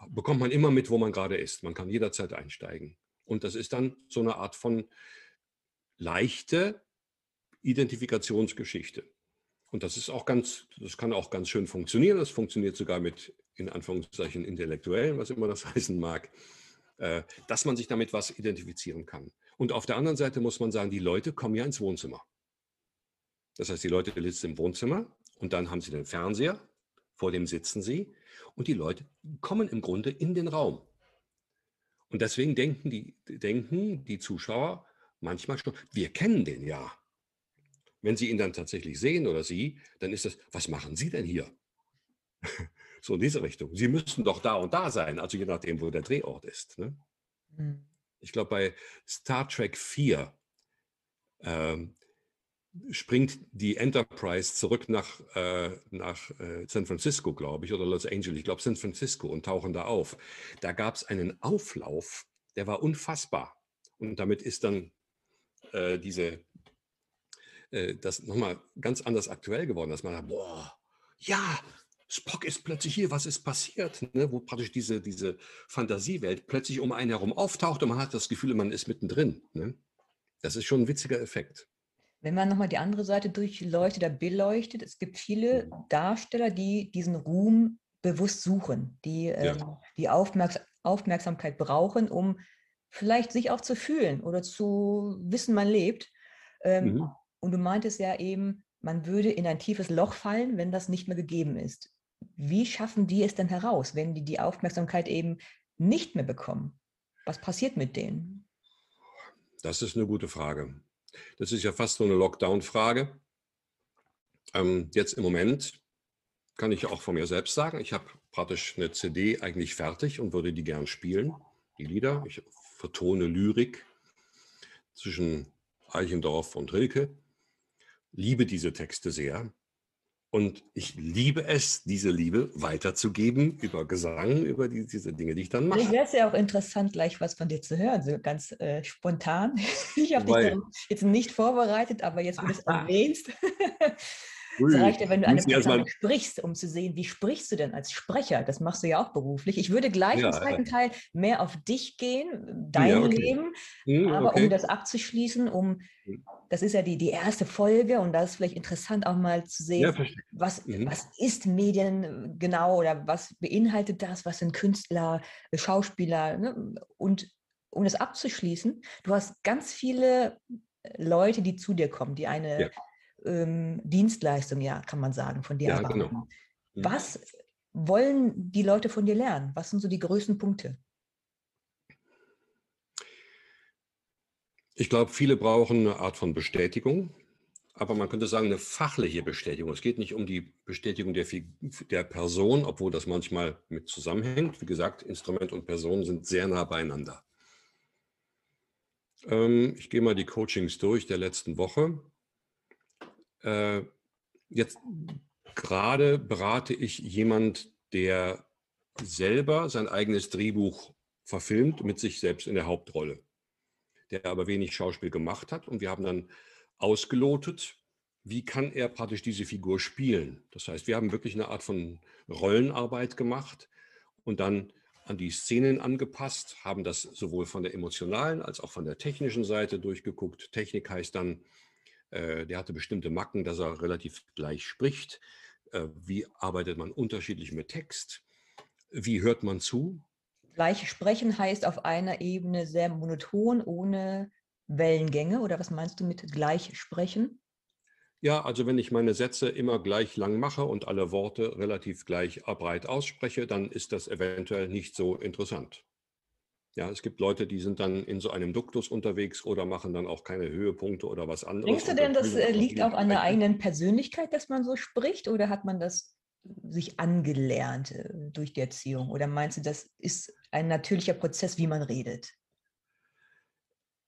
bekommt man immer mit, wo man gerade ist. Man kann jederzeit einsteigen. Und das ist dann so eine Art von leichte Identifikationsgeschichte. Und das ist auch ganz, das kann auch ganz schön funktionieren. Das funktioniert sogar mit in Anführungszeichen Intellektuellen, was immer das [LAUGHS] heißen mag, äh, dass man sich damit was identifizieren kann. Und auf der anderen Seite muss man sagen, die Leute kommen ja ins Wohnzimmer. Das heißt, die Leute sitzen im Wohnzimmer und dann haben sie den Fernseher, vor dem sitzen sie und die Leute kommen im Grunde in den Raum. Und deswegen denken die, denken die Zuschauer manchmal schon, wir kennen den ja. Wenn sie ihn dann tatsächlich sehen oder sie, dann ist das, was machen Sie denn hier? [LAUGHS] so in diese Richtung. Sie müssten doch da und da sein, also je nachdem, wo der Drehort ist. Ne? Mhm. Ich glaube, bei Star Trek 4 ähm, springt die Enterprise zurück nach, äh, nach äh, San Francisco, glaube ich, oder Los Angeles, ich glaube San Francisco und tauchen da auf. Da gab es einen Auflauf, der war unfassbar. Und damit ist dann äh, diese, äh, das nochmal ganz anders aktuell geworden, dass man sagt, boah, ja, Spock ist plötzlich hier, was ist passiert? Ne? Wo praktisch diese, diese Fantasiewelt plötzlich um einen herum auftaucht und man hat das Gefühl, man ist mittendrin. Ne? Das ist schon ein witziger Effekt. Wenn man nochmal die andere Seite durchleuchtet oder beleuchtet, es gibt viele mhm. Darsteller, die diesen Ruhm bewusst suchen, die ja. ähm, die Aufmerks Aufmerksamkeit brauchen, um vielleicht sich auch zu fühlen oder zu wissen, man lebt. Ähm, mhm. Und du meintest ja eben, man würde in ein tiefes Loch fallen, wenn das nicht mehr gegeben ist. Wie schaffen die es denn heraus, wenn die die Aufmerksamkeit eben nicht mehr bekommen? Was passiert mit denen? Das ist eine gute Frage. Das ist ja fast so eine Lockdown-Frage. Ähm, jetzt im Moment kann ich auch von mir selbst sagen, ich habe praktisch eine CD eigentlich fertig und würde die gern spielen, die Lieder. Ich vertone Lyrik zwischen Eichendorff und Rilke. Liebe diese Texte sehr. Und ich liebe es, diese Liebe weiterzugeben über Gesang, über die, diese Dinge, die ich dann mache. Ich wäre es ja auch interessant, gleich was von dir zu hören, so ganz äh, spontan. [LAUGHS] Ich habe dich jetzt nicht vorbereitet, aber jetzt, wo du es [LAUGHS] erwähnst, [LAUGHS] es reicht ja, wenn du eine Person sprichst, um zu sehen, wie sprichst du denn als Sprecher? Das machst du ja auch beruflich. Ich würde gleich ja, im zweiten Teil mehr auf dich gehen, dein ja, okay. Leben. Hm, aber okay. um das abzuschließen, um hm. das ist ja die, die erste Folge und da ist vielleicht interessant auch mal zu sehen, ja, was, mhm. was ist Medien genau oder was beinhaltet das, was sind Künstler, Schauspieler ne? und um das abzuschließen, du hast ganz viele Leute, die zu dir kommen, die eine ähm, Dienstleistung, ja, kann man sagen, von dir ja, erwarten. Genau. Mhm. Was wollen die Leute von dir lernen? Was sind so die größten Punkte? Ich glaube, viele brauchen eine Art von Bestätigung, aber man könnte sagen, eine fachliche Bestätigung. Es geht nicht um die Bestätigung der, der Person, obwohl das manchmal mit zusammenhängt. Wie gesagt, Instrument und Person sind sehr nah beieinander. Ähm, ich gehe mal die Coachings durch der letzten Woche. Äh, jetzt gerade berate ich jemand, der selber sein eigenes Drehbuch verfilmt mit sich selbst in der Hauptrolle, der aber wenig Schauspiel gemacht hat. Und wir haben dann ausgelotet, wie kann er praktisch diese Figur spielen. Das heißt, wir haben wirklich eine Art von Rollenarbeit gemacht und dann an die Szenen angepasst, haben das sowohl von der emotionalen als auch von der technischen Seite durchgeguckt. Technik heißt dann, der hatte bestimmte Macken, dass er relativ gleich spricht. Äh, wie arbeitet man unterschiedlich mit Text? Wie hört man zu? Gleich sprechen heißt auf einer Ebene sehr monoton, ohne Wellengänge. Oder was meinst du mit gleich sprechen? Ja, also wenn ich meine Sätze immer gleich lang mache und alle Worte relativ gleich breit ausspreche, dann ist das eventuell nicht so interessant. Ja, es gibt Leute, die sind dann in so einem Duktus unterwegs oder machen dann auch keine Höhepunkte oder was anderes. Denkst du denn, das äh, liegt auch an der eigenen Persönlichkeit, dass man so spricht oder hat man das sich angelernt äh, durch die Erziehung? Oder meinst du, das ist ein natürlicher Prozess, wie man redet?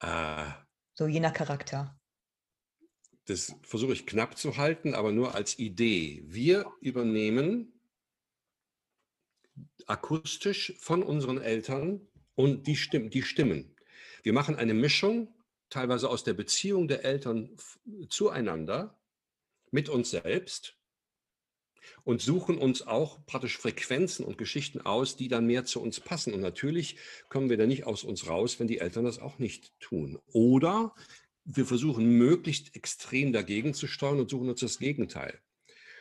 Äh, so je nach Charakter. Das versuche ich knapp zu halten, aber nur als Idee. Wir übernehmen akustisch von unseren Eltern und die, Stimm die Stimmen. Wir machen eine Mischung, teilweise aus der Beziehung der Eltern zueinander, mit uns selbst und suchen uns auch praktisch Frequenzen und Geschichten aus, die dann mehr zu uns passen. Und natürlich kommen wir da nicht aus uns raus, wenn die Eltern das auch nicht tun. Oder wir versuchen möglichst extrem dagegen zu steuern und suchen uns das Gegenteil.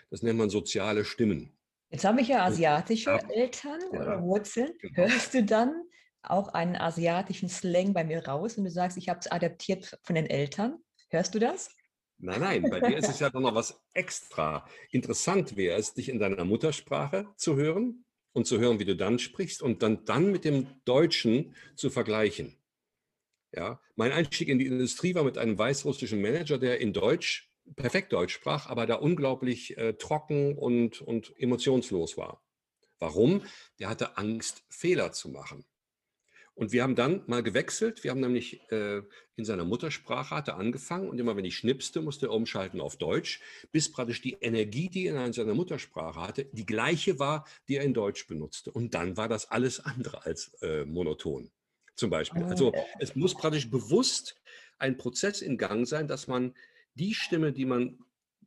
Das nennt man soziale Stimmen. Jetzt habe ich ja asiatische. Eltern ja. oder Wurzeln. Genau. Hörst du dann auch einen asiatischen Slang bei mir raus und du sagst, ich habe es adaptiert von den Eltern? Hörst du das? Nein, nein, bei dir ist es ja doch noch was extra. Interessant wäre es, dich in deiner Muttersprache zu hören und zu hören, wie du dann sprichst und dann, dann mit dem Deutschen zu vergleichen. Ja, mein Einstieg in die Industrie war mit einem weißrussischen Manager, der in Deutsch, perfekt Deutsch sprach, aber da unglaublich äh, trocken und, und emotionslos war. Warum? Der hatte Angst, Fehler zu machen. Und wir haben dann mal gewechselt. Wir haben nämlich äh, in seiner Muttersprache hatte angefangen und immer wenn ich schnipste, musste er umschalten auf Deutsch, bis praktisch die Energie, die er in seiner Muttersprache hatte, die gleiche war, die er in Deutsch benutzte. Und dann war das alles andere als äh, monoton, zum Beispiel. Also ah. es muss praktisch bewusst ein Prozess in Gang sein, dass man die Stimme, die man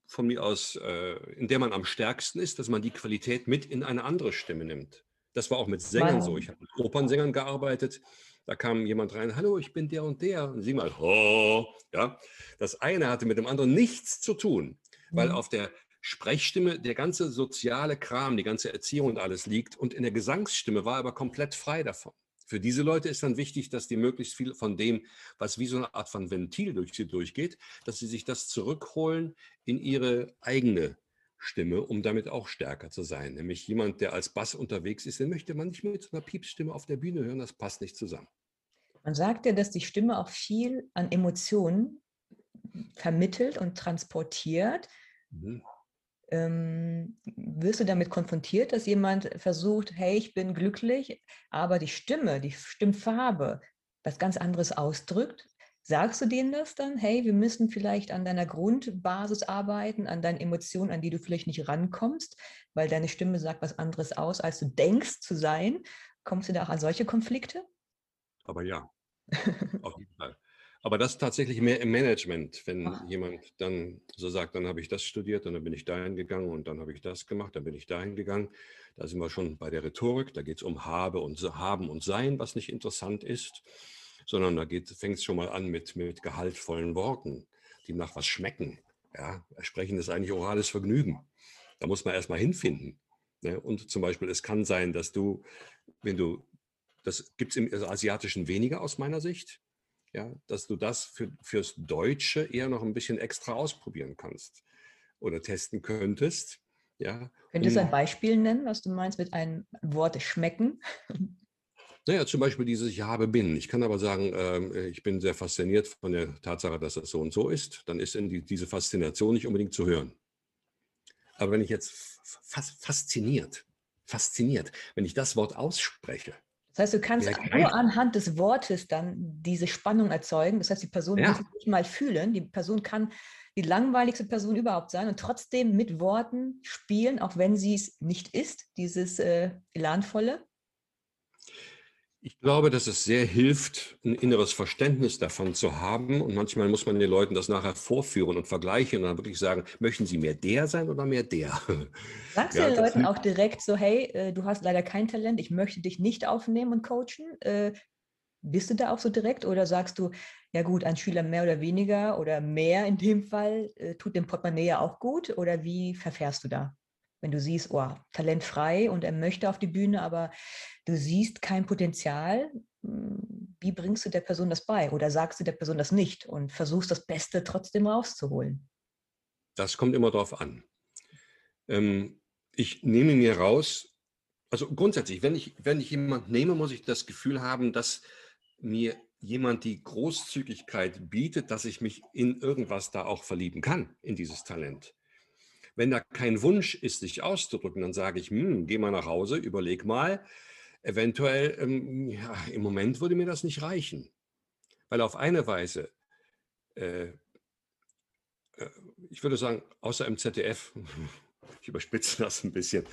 von mir aus, äh, in der man am stärksten ist, dass man die Qualität mit in eine andere Stimme nimmt. Das war auch mit Sängern wow. so. Ich habe mit Opernsängern gearbeitet. Da kam jemand rein, hallo, ich bin der und der. Und sie mal, oh, ja. Das eine hatte mit dem anderen nichts zu tun, weil mhm. auf der Sprechstimme der ganze soziale Kram, die ganze Erziehung und alles liegt. Und in der Gesangsstimme war er aber komplett frei davon. Für diese Leute ist dann wichtig, dass die möglichst viel von dem, was wie so eine Art von Ventil durch sie durchgeht, dass sie sich das zurückholen in ihre eigene Stimme, um damit auch stärker zu sein. Nämlich jemand, der als Bass unterwegs ist, den möchte man nicht mit so einer Piepsstimme auf der Bühne hören, das passt nicht zusammen. Man sagt ja, dass die Stimme auch viel an Emotionen vermittelt und transportiert. Mhm. Ähm, wirst du damit konfrontiert, dass jemand versucht, hey, ich bin glücklich, aber die Stimme, die Stimmfarbe was ganz anderes ausdrückt? Sagst du denen das dann? Hey, wir müssen vielleicht an deiner Grundbasis arbeiten, an deinen Emotionen, an die du vielleicht nicht rankommst, weil deine Stimme sagt was anderes aus, als du denkst zu sein. Kommst du da auch an solche Konflikte? Aber ja, auf [LAUGHS] jeden Fall. Aber das tatsächlich mehr im Management, wenn Ach. jemand dann so sagt, dann habe ich das studiert, dann bin ich dahin gegangen und dann habe ich das gemacht, dann bin ich dahin gegangen. Da sind wir schon bei der Rhetorik, da geht es um Habe und Haben und Sein, was nicht interessant ist sondern da fängt es schon mal an mit, mit gehaltvollen Worten, die nach was schmecken. Ja, Sprechen ist eigentlich orales Vergnügen. Da muss man erstmal hinfinden. Ne? Und zum Beispiel, es kann sein, dass du, wenn du, das gibt es im Asiatischen weniger aus meiner Sicht, ja, dass du das für, fürs Deutsche eher noch ein bisschen extra ausprobieren kannst oder testen könntest. Ja, Könntest du ein Beispiel nennen, was du meinst mit einem Wort schmecken? Naja, zum Beispiel dieses Ich habe bin. Ich kann aber sagen, äh, ich bin sehr fasziniert von der Tatsache, dass das so und so ist. Dann ist die, diese Faszination nicht unbedingt zu hören. Aber wenn ich jetzt fas fasziniert, fasziniert, wenn ich das Wort ausspreche. Das heißt, du kannst nur anhand des Wortes dann diese Spannung erzeugen. Das heißt, die Person ja. muss nicht mal fühlen. Die Person kann die langweiligste Person überhaupt sein und trotzdem mit Worten spielen, auch wenn sie es nicht ist, dieses äh, Elanvolle. Ich glaube, dass es sehr hilft, ein inneres Verständnis davon zu haben. Und manchmal muss man den Leuten das nachher vorführen und vergleichen und dann wirklich sagen, möchten sie mehr der sein oder mehr der? Sagst ja, du den Leuten auch direkt so, hey, äh, du hast leider kein Talent, ich möchte dich nicht aufnehmen und coachen? Äh, bist du da auch so direkt oder sagst du, ja gut, ein Schüler mehr oder weniger oder mehr in dem Fall, äh, tut dem Portemonnaie ja auch gut? Oder wie verfährst du da? Wenn du siehst, oh, talentfrei und er möchte auf die Bühne, aber du siehst kein Potenzial, hm, wie bringst du der Person das bei? Oder sagst du der Person das nicht und versuchst das Beste trotzdem rauszuholen? Das kommt immer darauf an. Ähm, ich nehme mir raus, also grundsätzlich, wenn ich, wenn ich jemanden nehme, muss ich das Gefühl haben, dass mir jemand die Großzügigkeit bietet, dass ich mich in irgendwas da auch verlieben kann, in dieses Talent. Wenn da kein Wunsch ist, sich auszudrücken, dann sage ich, hm, geh mal nach Hause, überleg mal, eventuell, ähm, ja, im Moment würde mir das nicht reichen. Weil auf eine Weise, äh, äh, ich würde sagen, außer im ZDF, [LAUGHS] ich überspitze das ein bisschen,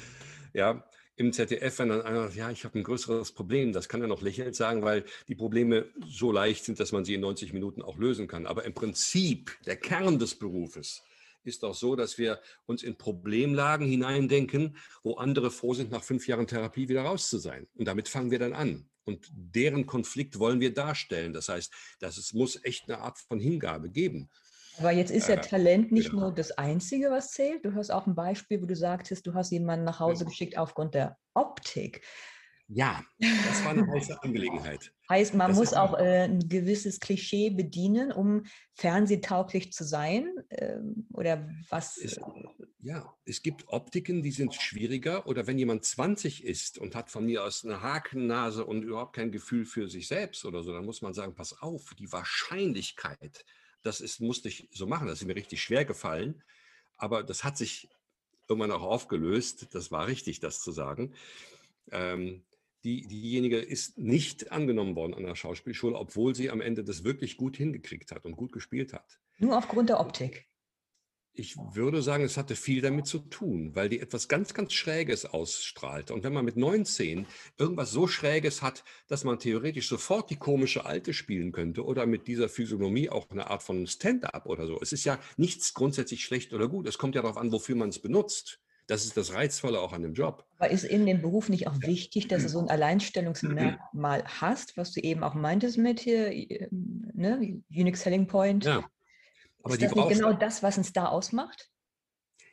ja, im ZDF, wenn dann einer sagt, ja, ich habe ein größeres Problem, das kann er noch lächelnd sagen, weil die Probleme so leicht sind, dass man sie in 90 Minuten auch lösen kann. Aber im Prinzip, der Kern des Berufes ist auch so, dass wir uns in Problemlagen hineindenken, wo andere froh sind, nach fünf Jahren Therapie wieder raus zu sein. Und damit fangen wir dann an. Und deren Konflikt wollen wir darstellen. Das heißt, dass es muss echt eine Art von Hingabe geben. Aber jetzt ist ja äh, Talent nicht ja. nur das Einzige, was zählt. Du hast auch ein Beispiel, wo du sagtest, du hast jemanden nach Hause geschickt aufgrund der Optik. Ja, das war eine heiße Angelegenheit. [LAUGHS] Heißt, man das muss auch äh, ein gewisses Klischee bedienen, um fernsehtauglich zu sein? Ähm, oder was? Es, ja, es gibt Optiken, die sind schwieriger. Oder wenn jemand 20 ist und hat von mir aus eine Hakennase und überhaupt kein Gefühl für sich selbst oder so, dann muss man sagen, pass auf, die Wahrscheinlichkeit, das ist, musste ich so machen, das ist mir richtig schwer gefallen. Aber das hat sich irgendwann auch aufgelöst. Das war richtig, das zu sagen. Ähm, die, diejenige ist nicht angenommen worden an der Schauspielschule, obwohl sie am Ende das wirklich gut hingekriegt hat und gut gespielt hat. Nur aufgrund der Optik. Ich würde sagen, es hatte viel damit zu tun, weil die etwas ganz, ganz Schräges ausstrahlte. Und wenn man mit 19 irgendwas so Schräges hat, dass man theoretisch sofort die komische Alte spielen könnte oder mit dieser Physiognomie auch eine Art von Stand-up oder so. Es ist ja nichts grundsätzlich schlecht oder gut. Es kommt ja darauf an, wofür man es benutzt. Das ist das Reizvolle auch an dem Job. Aber ist in dem Beruf nicht auch wichtig, dass du so ein Alleinstellungsmerkmal hast, was du eben auch meintest mit hier, ne, Unique Selling Point? Ja. Aber ist das nicht genau das, was ein Star ausmacht?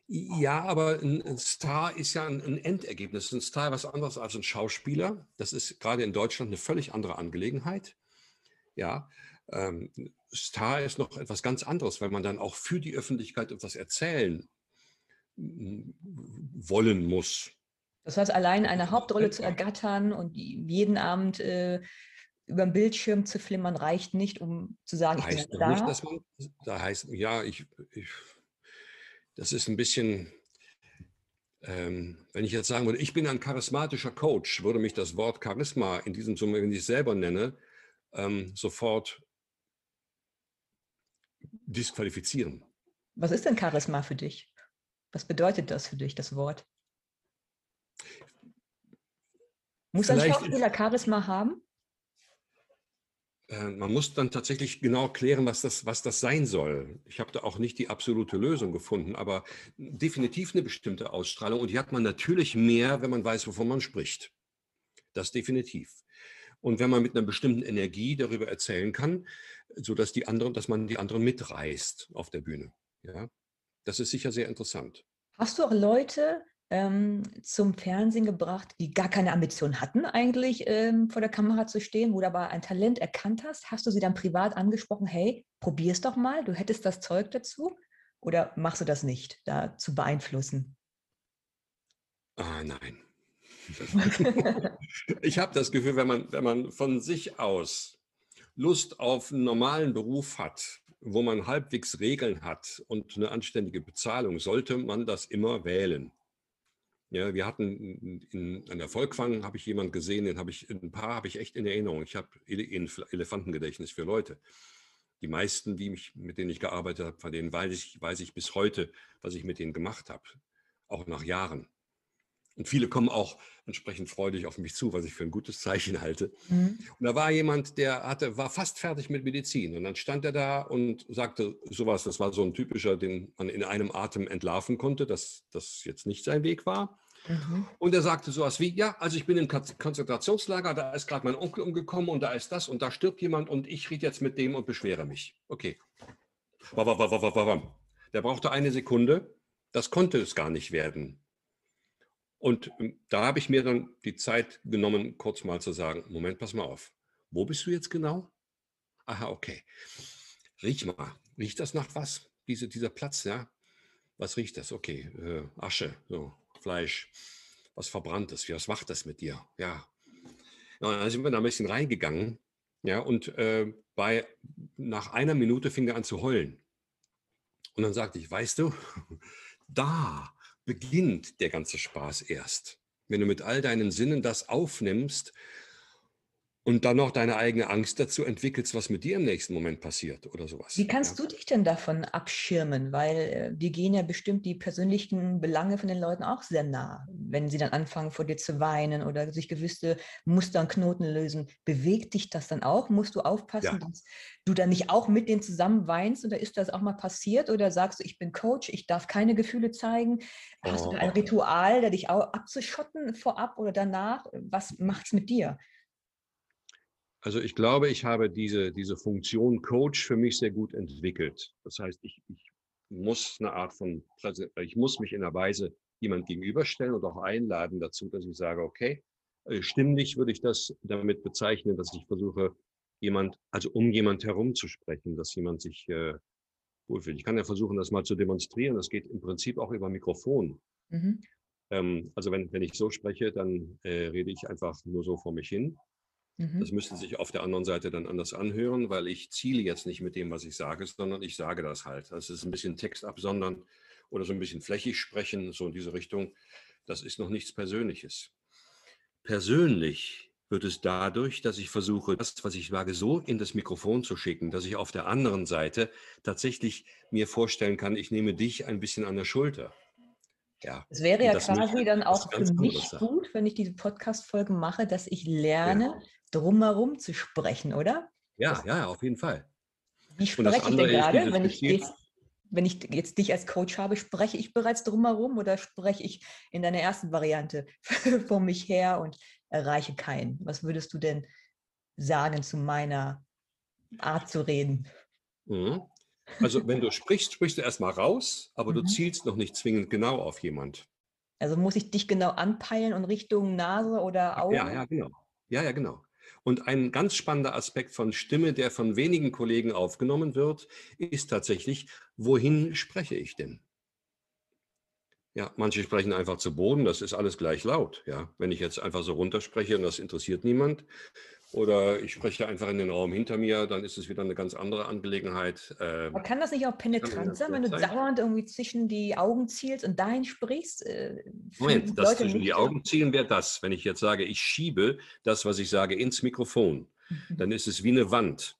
Ja, aber ein Star ist ja ein Endergebnis. Ein Star ist was anderes als ein Schauspieler. Das ist gerade in Deutschland eine völlig andere Angelegenheit. Ja, ähm, Star ist noch etwas ganz anderes, weil man dann auch für die Öffentlichkeit etwas erzählen wollen muss. Das heißt, allein eine Hauptrolle zu ergattern und jeden Abend äh, über den Bildschirm zu flimmern, reicht nicht, um zu sagen, heißt ich bin da. Nicht, dass man, da heißt, ja, ich, ich das ist ein bisschen, ähm, wenn ich jetzt sagen würde, ich bin ein charismatischer Coach, würde mich das Wort Charisma in diesem Summe, wenn ich es selber nenne, ähm, sofort disqualifizieren. Was ist denn Charisma für dich? Was bedeutet das für dich, das Wort? Muss ein Schauspieler Charisma haben? Äh, man muss dann tatsächlich genau klären, was das, was das sein soll. Ich habe da auch nicht die absolute Lösung gefunden, aber definitiv eine bestimmte Ausstrahlung. Und die hat man natürlich mehr, wenn man weiß, wovon man spricht. Das definitiv. Und wenn man mit einer bestimmten Energie darüber erzählen kann, sodass die anderen, dass man die anderen mitreißt auf der Bühne. Ja, das ist sicher sehr interessant. Hast du auch Leute ähm, zum Fernsehen gebracht, die gar keine Ambition hatten, eigentlich ähm, vor der Kamera zu stehen, wo du aber ein Talent erkannt hast? Hast du sie dann privat angesprochen, hey, probier's doch mal, du hättest das Zeug dazu? Oder machst du das nicht, da zu beeinflussen? Ah, nein. [LAUGHS] ich habe das Gefühl, wenn man, wenn man von sich aus Lust auf einen normalen Beruf hat, wo man halbwegs Regeln hat und eine anständige Bezahlung, sollte man das immer wählen. Ja, wir hatten in, an der Volkwang habe ich jemanden gesehen, den habe ich ein paar habe ich echt in Erinnerung. Ich habe Elefantengedächtnis für Leute. Die meisten, die mich, mit denen ich gearbeitet habe, von denen weiß ich, weiß ich bis heute, was ich mit denen gemacht habe, auch nach Jahren. Und viele kommen auch entsprechend freudig auf mich zu, was ich für ein gutes Zeichen halte. Mhm. Und da war jemand, der hatte, war fast fertig mit Medizin. Und dann stand er da und sagte sowas, das war so ein typischer, den man in einem Atem entlarven konnte, dass das jetzt nicht sein Weg war. Mhm. Und er sagte sowas wie, ja, also ich bin im Konzentrationslager, da ist gerade mein Onkel umgekommen und da ist das und da stirbt jemand und ich rede jetzt mit dem und beschwere mich. Okay. Der brauchte eine Sekunde. Das konnte es gar nicht werden. Und ähm, da habe ich mir dann die Zeit genommen, kurz mal zu sagen, Moment, pass mal auf. Wo bist du jetzt genau? Aha, okay. Riech mal. Riecht das nach was? Diese, dieser Platz, ja? Was riecht das? Okay, äh, Asche, so, Fleisch, was verbranntes. Was macht das mit dir? Ja. ja dann sind wir da ein bisschen reingegangen. Ja, und äh, bei, nach einer Minute fing er an zu heulen. Und dann sagte ich, weißt du, [LAUGHS] da beginnt der ganze Spaß erst. Wenn du mit all deinen Sinnen das aufnimmst und dann noch deine eigene Angst dazu entwickelst, was mit dir im nächsten Moment passiert oder sowas. Wie kannst ja. du dich denn davon abschirmen? Weil äh, dir gehen ja bestimmt die persönlichen Belange von den Leuten auch sehr nah, wenn sie dann anfangen, vor dir zu weinen oder sich gewisse Muster und Knoten lösen. Bewegt dich das dann auch? Musst du aufpassen, ja. dass du dann nicht auch mit denen zusammen weinst? Oder ist das auch mal passiert? Oder sagst du, ich bin Coach, ich darf keine Gefühle zeigen? Hast oh. du ein Ritual, der dich auch abzuschotten vorab oder danach? Was macht es mit dir? Also ich glaube, ich habe diese, diese Funktion Coach für mich sehr gut entwickelt. Das heißt, ich, ich muss eine Art von, ich muss mich in einer Weise jemand gegenüberstellen und auch einladen dazu, dass ich sage, okay, äh, stimmlich würde ich das damit bezeichnen, dass ich versuche, jemand, also um jemand herum zu sprechen, dass jemand sich äh, wohlfühlt. Ich kann ja versuchen, das mal zu demonstrieren. Das geht im Prinzip auch über Mikrofon. Mhm. Ähm, also wenn, wenn ich so spreche, dann äh, rede ich einfach nur so vor mich hin. Mhm. Das müsste sich auf der anderen Seite dann anders anhören, weil ich ziele jetzt nicht mit dem, was ich sage, sondern ich sage das halt. Das ist ein bisschen Text absondern oder so ein bisschen flächig sprechen, so in diese Richtung. Das ist noch nichts Persönliches. Persönlich wird es dadurch, dass ich versuche, das, was ich wage, so in das Mikrofon zu schicken, dass ich auf der anderen Seite tatsächlich mir vorstellen kann, ich nehme dich ein bisschen an der Schulter. Ja. Es wäre ja quasi dann auch für mich gut, wenn ich diese Podcast-Folgen mache, dass ich lerne, ja drumherum zu sprechen, oder? Ja, ja, auf jeden Fall. Wie spreche ich denn gerade, wenn ich, jetzt, wenn ich jetzt dich als Coach habe, spreche ich bereits drumherum oder spreche ich in deiner ersten Variante [LAUGHS] vor mich her und erreiche keinen? Was würdest du denn sagen zu meiner Art zu reden? Mhm. Also wenn du sprichst, sprichst du erstmal raus, aber mhm. du zielst noch nicht zwingend genau auf jemand. Also muss ich dich genau anpeilen und Richtung Nase oder Augen? Ja, ja, genau. Ja, ja, genau. Und ein ganz spannender Aspekt von Stimme, der von wenigen Kollegen aufgenommen wird, ist tatsächlich, wohin spreche ich denn? Ja, manche sprechen einfach zu Boden, das ist alles gleich laut. Ja, wenn ich jetzt einfach so runterspreche und das interessiert niemand, oder ich spreche einfach in den Raum hinter mir, dann ist es wieder eine ganz andere Angelegenheit. Ähm, Aber kann das nicht auch penetrant sein, wenn du dauernd irgendwie zwischen die Augen zielst und dahin sprichst? Äh, Moment, das Leute zwischen die Augen zielen wäre das. Wenn ich jetzt sage, ich schiebe das, was ich sage, ins Mikrofon, mhm. dann ist es wie eine Wand,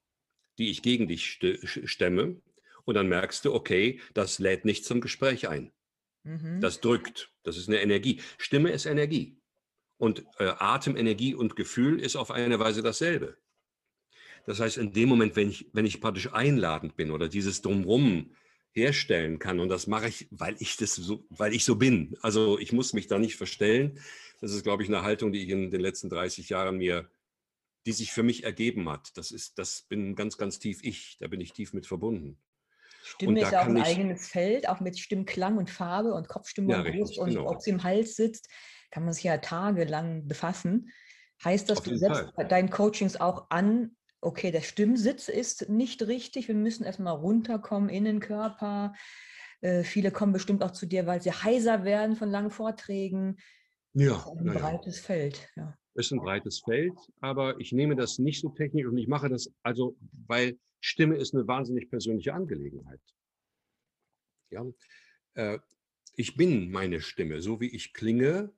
die ich gegen dich stemme. Und dann merkst du, okay, das lädt nicht zum Gespräch ein. Mhm. Das drückt. Das ist eine Energie. Stimme ist Energie. Und äh, Atem, Energie und Gefühl ist auf eine Weise dasselbe. Das heißt, in dem Moment, wenn ich, wenn ich praktisch einladend bin oder dieses Drumrum herstellen kann, und das mache ich, weil ich das so, weil ich so bin. Also ich muss mich da nicht verstellen. Das ist, glaube ich, eine Haltung, die ich in den letzten 30 Jahren mir, die sich für mich ergeben hat. Das ist, das bin ganz, ganz tief ich. Da bin ich tief mit verbunden. Stimme ist ja auch ein eigenes Feld, auch mit Stimmklang und Farbe und Kopfstimme ja, und Brust und genau. ob sie im Hals sitzt kann man sich ja tagelang befassen. Heißt das, du setzt bei deinen Coachings auch an, okay, der Stimmsitz ist nicht richtig, wir müssen erstmal runterkommen in den Körper. Äh, viele kommen bestimmt auch zu dir, weil sie heiser werden von langen Vorträgen. Ja, ein breites ja. Feld. Ja. Ist ein breites Feld, aber ich nehme das nicht so technisch und ich mache das also, weil Stimme ist eine wahnsinnig persönliche Angelegenheit. Ja, äh, ich bin meine Stimme, so wie ich klinge,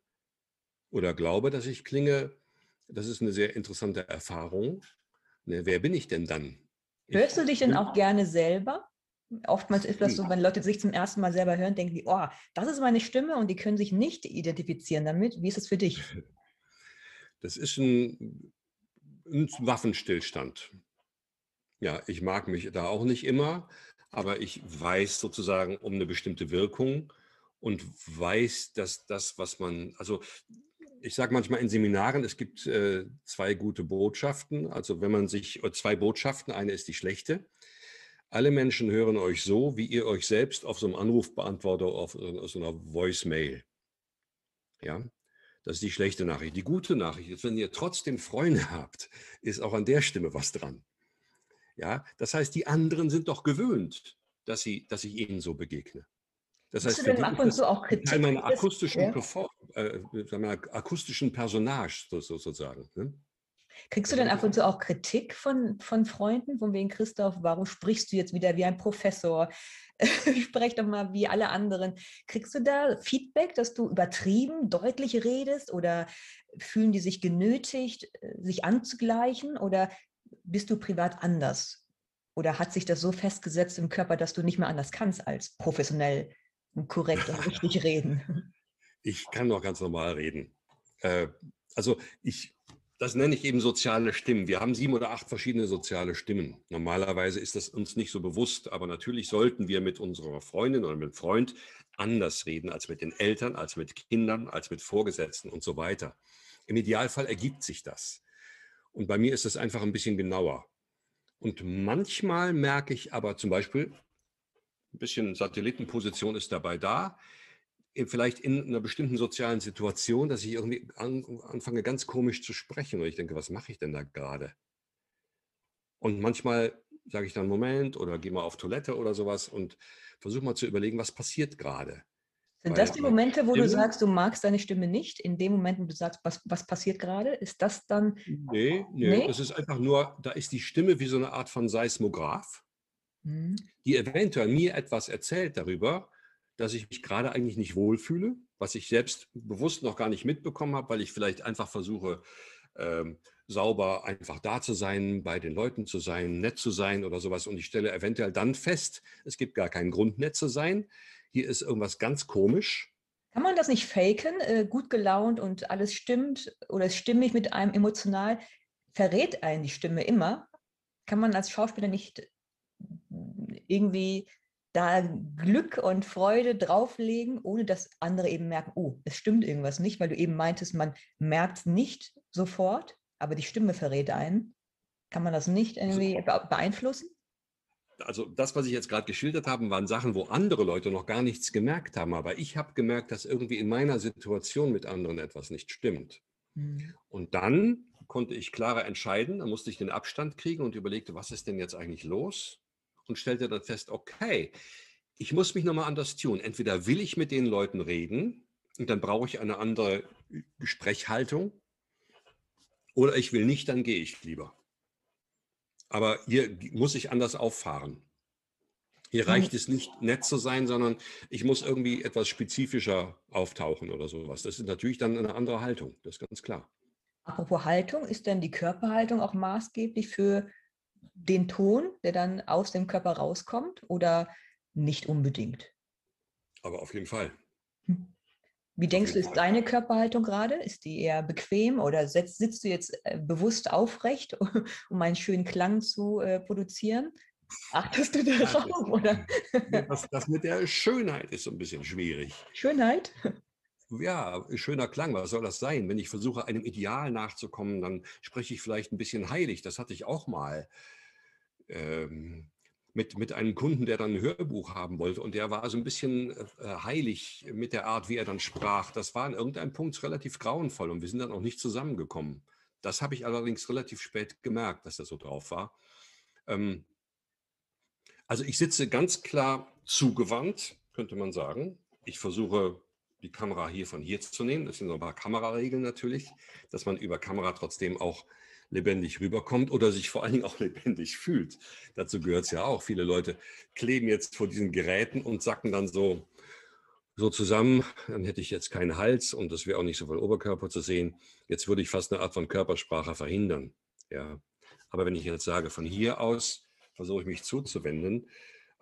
oder glaube, dass ich klinge, das ist eine sehr interessante Erfahrung. Ne, wer bin ich denn dann? Hörst du dich denn auch gerne selber? Oftmals ist das so, wenn Leute sich zum ersten Mal selber hören, denken die, oh, das ist meine Stimme und die können sich nicht identifizieren damit. Wie ist es für dich? [LAUGHS] Das ist ein, ein Waffenstillstand. Ja, ich mag mich da auch nicht immer, aber ich weiß sozusagen um eine bestimmte Wirkung und weiß, dass das, was man, also ich sage manchmal in Seminaren, es gibt äh, zwei gute Botschaften. Also wenn man sich, zwei Botschaften, eine ist die schlechte. Alle Menschen hören euch so, wie ihr euch selbst auf so einem Anrufbeantworter, auf, auf so einer Voicemail. Ja, das ist die schlechte Nachricht. Die gute Nachricht ist, wenn ihr trotzdem Freunde habt, ist auch an der Stimme was dran. Ja, das heißt, die anderen sind doch gewöhnt, dass, sie, dass ich ihnen so begegne. Das heißt, du ab und zu auch Kritik? Teil meiner akustischen, ja? äh, akustischen Personage sozusagen. Ne? Kriegst du denn ab und zu auch Kritik von, von Freunden, von wegen Christoph, warum sprichst du jetzt wieder wie ein Professor? [LAUGHS] Sprech doch mal wie alle anderen. Kriegst du da Feedback, dass du übertrieben, deutlich redest oder fühlen die sich genötigt, sich anzugleichen oder bist du privat anders? Oder hat sich das so festgesetzt im Körper, dass du nicht mehr anders kannst als professionell korrekt und richtig [LAUGHS] reden? Ich kann noch ganz normal reden. Äh, also ich, das nenne ich eben soziale Stimmen. Wir haben sieben oder acht verschiedene soziale Stimmen. Normalerweise ist das uns nicht so bewusst, aber natürlich sollten wir mit unserer Freundin oder mit Freund anders reden als mit den Eltern, als mit Kindern, als mit Vorgesetzten und so weiter. Im Idealfall ergibt sich das. Und bei mir ist es einfach ein bisschen genauer. Und manchmal merke ich aber zum Beispiel, ein bisschen Satellitenposition ist dabei da, vielleicht in einer bestimmten sozialen Situation, dass ich irgendwie anfange ganz komisch zu sprechen und ich denke, was mache ich denn da gerade? Und manchmal sage ich dann Moment oder gehe mal auf Toilette oder sowas und versuche mal zu überlegen, was passiert gerade. Sind das die Momente, wo du sagst, du magst deine Stimme nicht? In dem Moment, wo du sagst, was, was passiert gerade? Ist das dann. Nee, nee, nee, es ist einfach nur, da ist die Stimme wie so eine Art von Seismograph, hm. die eventuell mir etwas erzählt darüber, dass ich mich gerade eigentlich nicht wohlfühle, was ich selbst bewusst noch gar nicht mitbekommen habe, weil ich vielleicht einfach versuche, ähm, sauber einfach da zu sein, bei den Leuten zu sein, nett zu sein oder sowas. Und ich stelle eventuell dann fest, es gibt gar keinen Grund, nett zu sein hier ist irgendwas ganz komisch. Kann man das nicht faken, äh, gut gelaunt und alles stimmt oder ist stimmig mit einem emotional? Verrät einen die Stimme immer? Kann man als Schauspieler nicht irgendwie da Glück und Freude drauflegen, ohne dass andere eben merken, oh, es stimmt irgendwas nicht, weil du eben meintest, man merkt es nicht sofort, aber die Stimme verrät einen. Kann man das nicht irgendwie beeinflussen? also das, was ich jetzt gerade geschildert habe, waren Sachen, wo andere Leute noch gar nichts gemerkt haben. Aber ich habe gemerkt, dass irgendwie in meiner Situation mit anderen etwas nicht stimmt. Mhm. Und dann konnte ich klarer entscheiden, da musste ich den Abstand kriegen und überlegte, was ist denn jetzt eigentlich los? Und stellte dann fest, okay, ich muss mich nochmal anders tun. Entweder will ich mit den Leuten reden und dann brauche ich eine andere Gesprächhaltung oder ich will nicht, dann gehe ich lieber. Aber hier muss ich anders auffahren. Hier reicht es nicht, nett zu sein, sondern ich muss irgendwie etwas spezifischer auftauchen oder sowas. Das ist natürlich dann eine andere Haltung, das ist ganz klar. Apropos Haltung, ist denn die Körperhaltung auch maßgeblich für den Ton, der dann aus dem Körper rauskommt oder nicht unbedingt? Aber auf jeden Fall. Hm. Wie denkst du, ist deine Körperhaltung gerade? Ist die eher bequem oder sitzt, sitzt du jetzt äh, bewusst aufrecht, [LAUGHS] um einen schönen Klang zu äh, produzieren? Achtest du [LAUGHS] darauf? Oder? [LAUGHS] Das, das mit der Schönheit ist so ein bisschen schwierig. Schönheit? Ja, schöner Klang, was soll das sein? Wenn ich versuche, einem Ideal nachzukommen, dann spreche ich vielleicht ein bisschen heilig. Das hatte ich auch mal. Ähm, mit, mit einem Kunden, der dann ein Hörbuch haben wollte und der war so ein bisschen äh, heilig mit der Art, wie er dann sprach. Das war an irgendeinem Punkt relativ grauenvoll und wir sind dann auch nicht zusammengekommen. Das habe ich allerdings relativ spät gemerkt, dass er so drauf war. Ähm, also ich sitze ganz klar zugewandt, könnte man sagen. Ich versuche die Kamera hier von hier zu nehmen. Das sind so ein paar Kameraregeln natürlich, dass man über Kamera trotzdem auch lebendig rüberkommt oder sich vor allen Dingen auch [LAUGHS] lebendig fühlt. Dazu gehört es ja auch. Viele Leute kleben jetzt vor diesen Geräten und sacken dann so, so zusammen. Dann hätte ich jetzt keinen Hals und es wäre auch nicht so viel Oberkörper zu sehen. Jetzt würde ich fast eine Art von Körpersprache verhindern. Ja. Aber wenn ich jetzt sage, von hier aus versuche ich mich zuzuwenden,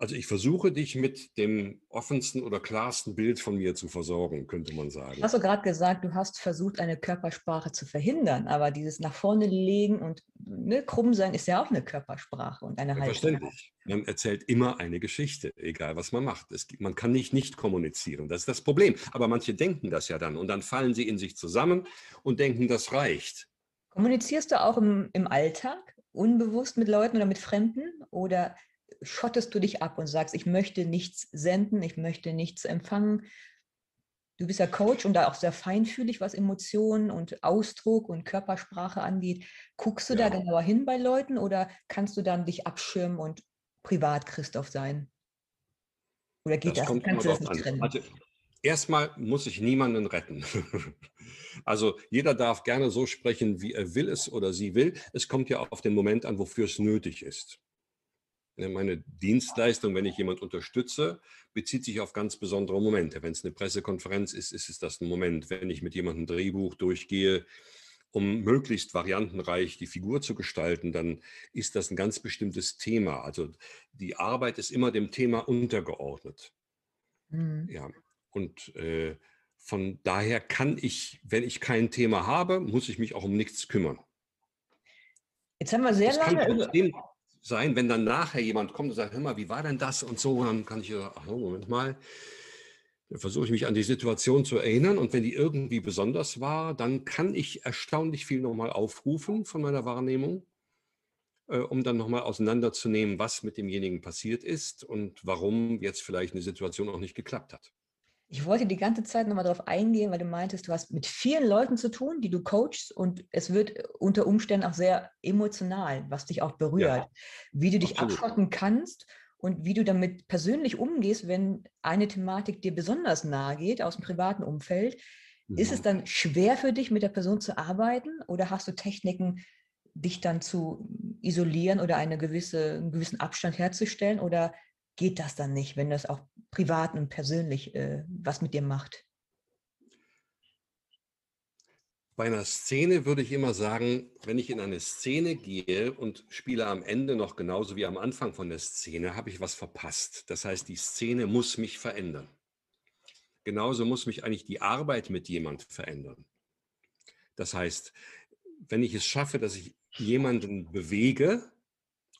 also ich versuche dich mit dem offensten oder klarsten Bild von mir zu versorgen, könnte man sagen. Hast du gerade gesagt, du hast versucht, eine Körpersprache zu verhindern, aber dieses nach vorne legen und ne, krumm sein ist ja auch eine Körpersprache und eine Haltung. Verständlich. Man erzählt immer eine Geschichte, egal was man macht. Es, man kann nicht nicht kommunizieren, das ist das Problem. Aber manche denken das ja dann und dann fallen sie in sich zusammen und denken, das reicht. Kommunizierst du auch im, im Alltag unbewusst mit Leuten oder mit Fremden oder schottest du dich ab und sagst, ich möchte nichts senden, ich möchte nichts empfangen. Du bist ja Coach und da auch sehr feinfühlig, was Emotionen und Ausdruck und Körpersprache angeht. Guckst du ja. da genauer hin bei Leuten oder kannst du dann dich abschirmen und privat Christoph sein? Oder geht das? das? Kannst du das nicht trennen? Also, erstmal muss ich niemanden retten. [LAUGHS] also jeder darf gerne so sprechen, wie er will es oder sie will. Es kommt ja auf den Moment an, wofür es nötig ist. Ne, meine Dienstleistung, wenn ich jemand unterstütze, bezieht sich auf ganz besondere Momente. Wenn es eine Pressekonferenz ist, ist es das ein Moment. Wenn ich mit jemandem ein Drehbuch durchgehe, um möglichst variantenreich die Figur zu gestalten, dann ist das ein ganz bestimmtes Thema. Also die Arbeit ist immer dem Thema untergeordnet. Mhm. Ja, und äh, von daher kann ich, wenn ich kein Thema habe, muss ich mich auch um nichts kümmern. Jetzt haben wir sehr das lange sein, wenn dann nachher jemand kommt und sagt, hör mal, wie war denn das und so, dann kann ich, ach, Moment mal, Da versuche ich mich an die Situation zu erinnern und wenn die irgendwie besonders war, dann kann ich erstaunlich viel nochmal aufrufen von meiner Wahrnehmung, äh, um dann nochmal auseinanderzunehmen, was mit demjenigen passiert ist und warum jetzt vielleicht eine Situation auch nicht geklappt hat. Ich wollte die ganze Zeit nochmal darauf eingehen, weil du meintest, du hast mit vielen Leuten zu tun, die du coachst und es wird unter Umständen auch sehr emotional, was dich auch berührt. Ja, wie du dich absolut. abschotten kannst und wie du damit persönlich umgehst, wenn eine Thematik dir besonders nahe geht aus dem privaten Umfeld. Mhm. Ist es mhm. dann schwer für dich, mit der Person zu arbeiten oder hast du Techniken, dich dann zu isolieren oder eine gewisse, einen gewissen Abstand herzustellen oder geht das dann nicht, wenn das auch privat und persönlich äh, was mit dir macht? Bei einer Szene würde ich immer sagen, wenn ich in eine Szene gehe und spiele am Ende noch genauso wie am Anfang von der Szene, habe ich was verpasst. Das heißt, die Szene muss mich verändern. Genauso muss mich eigentlich die Arbeit mit jemand verändern. Das heißt, wenn ich es schaffe, dass ich jemanden bewege,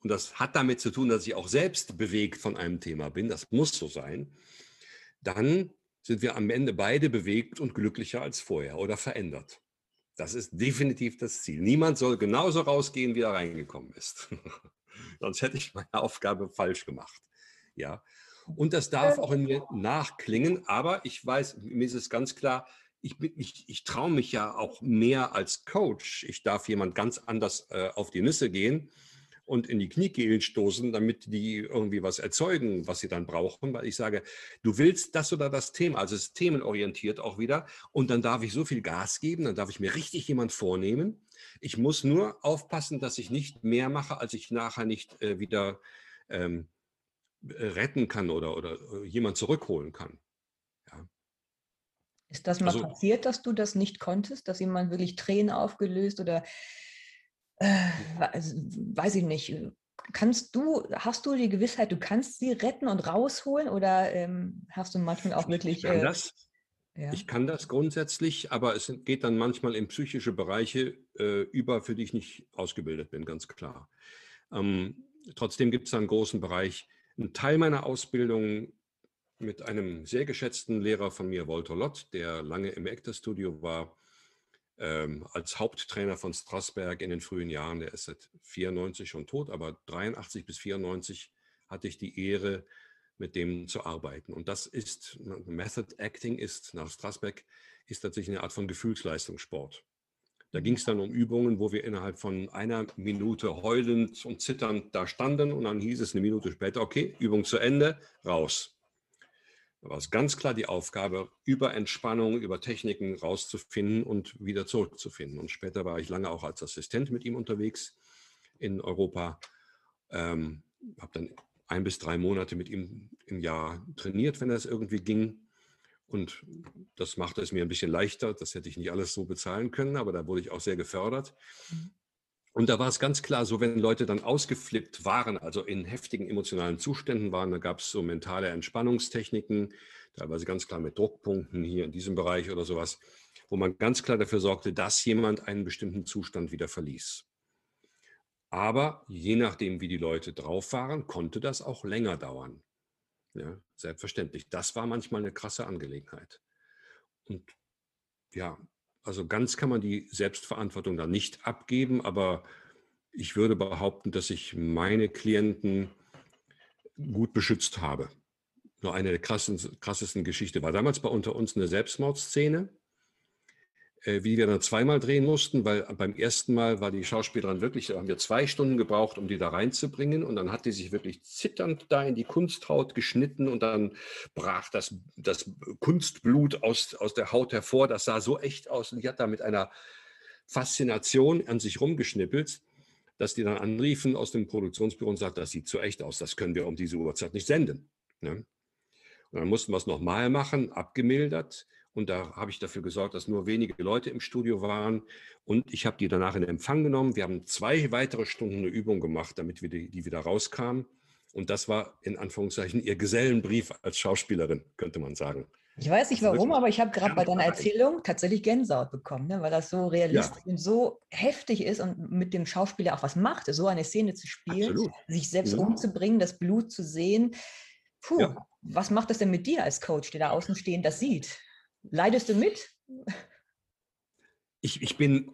und das hat damit zu tun, dass ich auch selbst bewegt von einem Thema bin, das muss so sein, dann sind wir am Ende beide bewegt und glücklicher als vorher oder verändert. Das ist definitiv das Ziel. Niemand soll genauso rausgehen, wie er reingekommen ist. [LAUGHS] Sonst hätte ich meine Aufgabe falsch gemacht. Ja. Und das darf auch in mir nachklingen, aber ich weiß, mir ist es ganz klar, ich, ich, ich traue mich ja auch mehr als Coach. Ich darf jemand ganz anders äh, auf die Nüsse gehen und in die Kniekehlen stoßen, damit die irgendwie was erzeugen, was sie dann brauchen, weil ich sage, du willst das oder das Thema, also es ist themenorientiert auch wieder und dann darf ich so viel Gas geben, dann darf ich mir richtig jemand vornehmen. Ich muss nur aufpassen, dass ich nicht mehr mache, als ich nachher nicht äh, wieder ähm, retten kann oder, oder äh, jemand zurückholen kann. Ja. Ist das mal also, passiert, dass du das nicht konntest, dass jemand wirklich Tränen aufgelöst oder äh, weiß ich nicht, kannst du, hast du die Gewissheit, du kannst sie retten und rausholen oder ähm, hast du manchmal auch wirklich... Ich kann, äh, das, ja. ich kann das grundsätzlich, aber es geht dann manchmal in psychische Bereiche äh, über, für die ich nicht ausgebildet bin, ganz klar. Ähm, trotzdem gibt es einen großen Bereich. Ein Teil meiner Ausbildung mit einem sehr geschätzten Lehrer von mir, Walter Lott, der lange im Actor-Studio war, ähm, als Haupttrainer von Strasberg in den frühen Jahren. Der ist seit 94 schon tot, aber 83 bis 94 hatte ich die Ehre, mit dem zu arbeiten. Und das ist, Method Acting ist nach Strasberg, ist tatsächlich eine Art von Gefühlsleistungssport. Da ging es dann um Übungen, wo wir innerhalb von einer Minute heulend und zitternd da standen und dann hieß es eine Minute später, okay, Übung zu Ende, raus. Da war es ganz klar die Aufgabe, über Entspannung, über Techniken rauszufinden und wieder zurückzufinden. Und später war ich lange auch als Assistent mit ihm unterwegs in Europa. Ähm, habe dann ein bis drei Monate mit ihm im Jahr trainiert, wenn das irgendwie ging. Und das machte es mir ein bisschen leichter. Das hätte ich nicht alles so bezahlen können, aber da wurde ich auch sehr gefördert. Und da war es ganz klar so, wenn Leute dann ausgeflippt waren, also in heftigen emotionalen Zuständen waren, da gab es so mentale Entspannungstechniken, teilweise ganz klar mit Druckpunkten hier in diesem Bereich oder sowas, wo man ganz klar dafür sorgte, dass jemand einen bestimmten Zustand wieder verließ. Aber je nachdem, wie die Leute drauf waren, konnte das auch länger dauern. Ja, selbstverständlich. Das war manchmal eine krasse Angelegenheit. Und ja, also ganz kann man die Selbstverantwortung da nicht abgeben, aber ich würde behaupten, dass ich meine Klienten gut beschützt habe. Nur eine der krassesten, krassesten Geschichte war damals bei unter uns eine Selbstmordszene. Äh, wie wir dann zweimal drehen mussten, weil beim ersten Mal war die Schauspielerin wirklich, da haben wir zwei Stunden gebraucht, um die da reinzubringen und dann hat die sich wirklich zitternd da in die Kunsthaut geschnitten und dann brach das, das Kunstblut aus, aus der Haut hervor. Das sah so echt aus und die hat da mit einer Faszination an sich rumgeschnippelt, dass die dann anriefen aus dem Produktionsbüro und sagten, das sieht so echt aus, das können wir um diese Uhrzeit nicht senden. Ne? Und dann mussten wir es nochmal machen, abgemildert. Und da habe ich dafür gesorgt, dass nur wenige Leute im Studio waren. Und ich habe die danach in Empfang genommen. Wir haben zwei weitere Stunden eine Übung gemacht, damit wir die, die wieder rauskamen. Und das war in Anführungszeichen ihr Gesellenbrief als Schauspielerin, könnte man sagen. Ich weiß nicht also warum, aber ich habe gerade bei deiner Erzählung tatsächlich Gänsehaut bekommen, ne? weil das so realistisch ja. und so heftig ist und mit dem Schauspieler auch was macht, so eine Szene zu spielen, Absolut. sich selbst ja. umzubringen, das Blut zu sehen. Puh, ja. was macht das denn mit dir als Coach, der da außen stehend das sieht? Leidest du mit? Ich, ich bin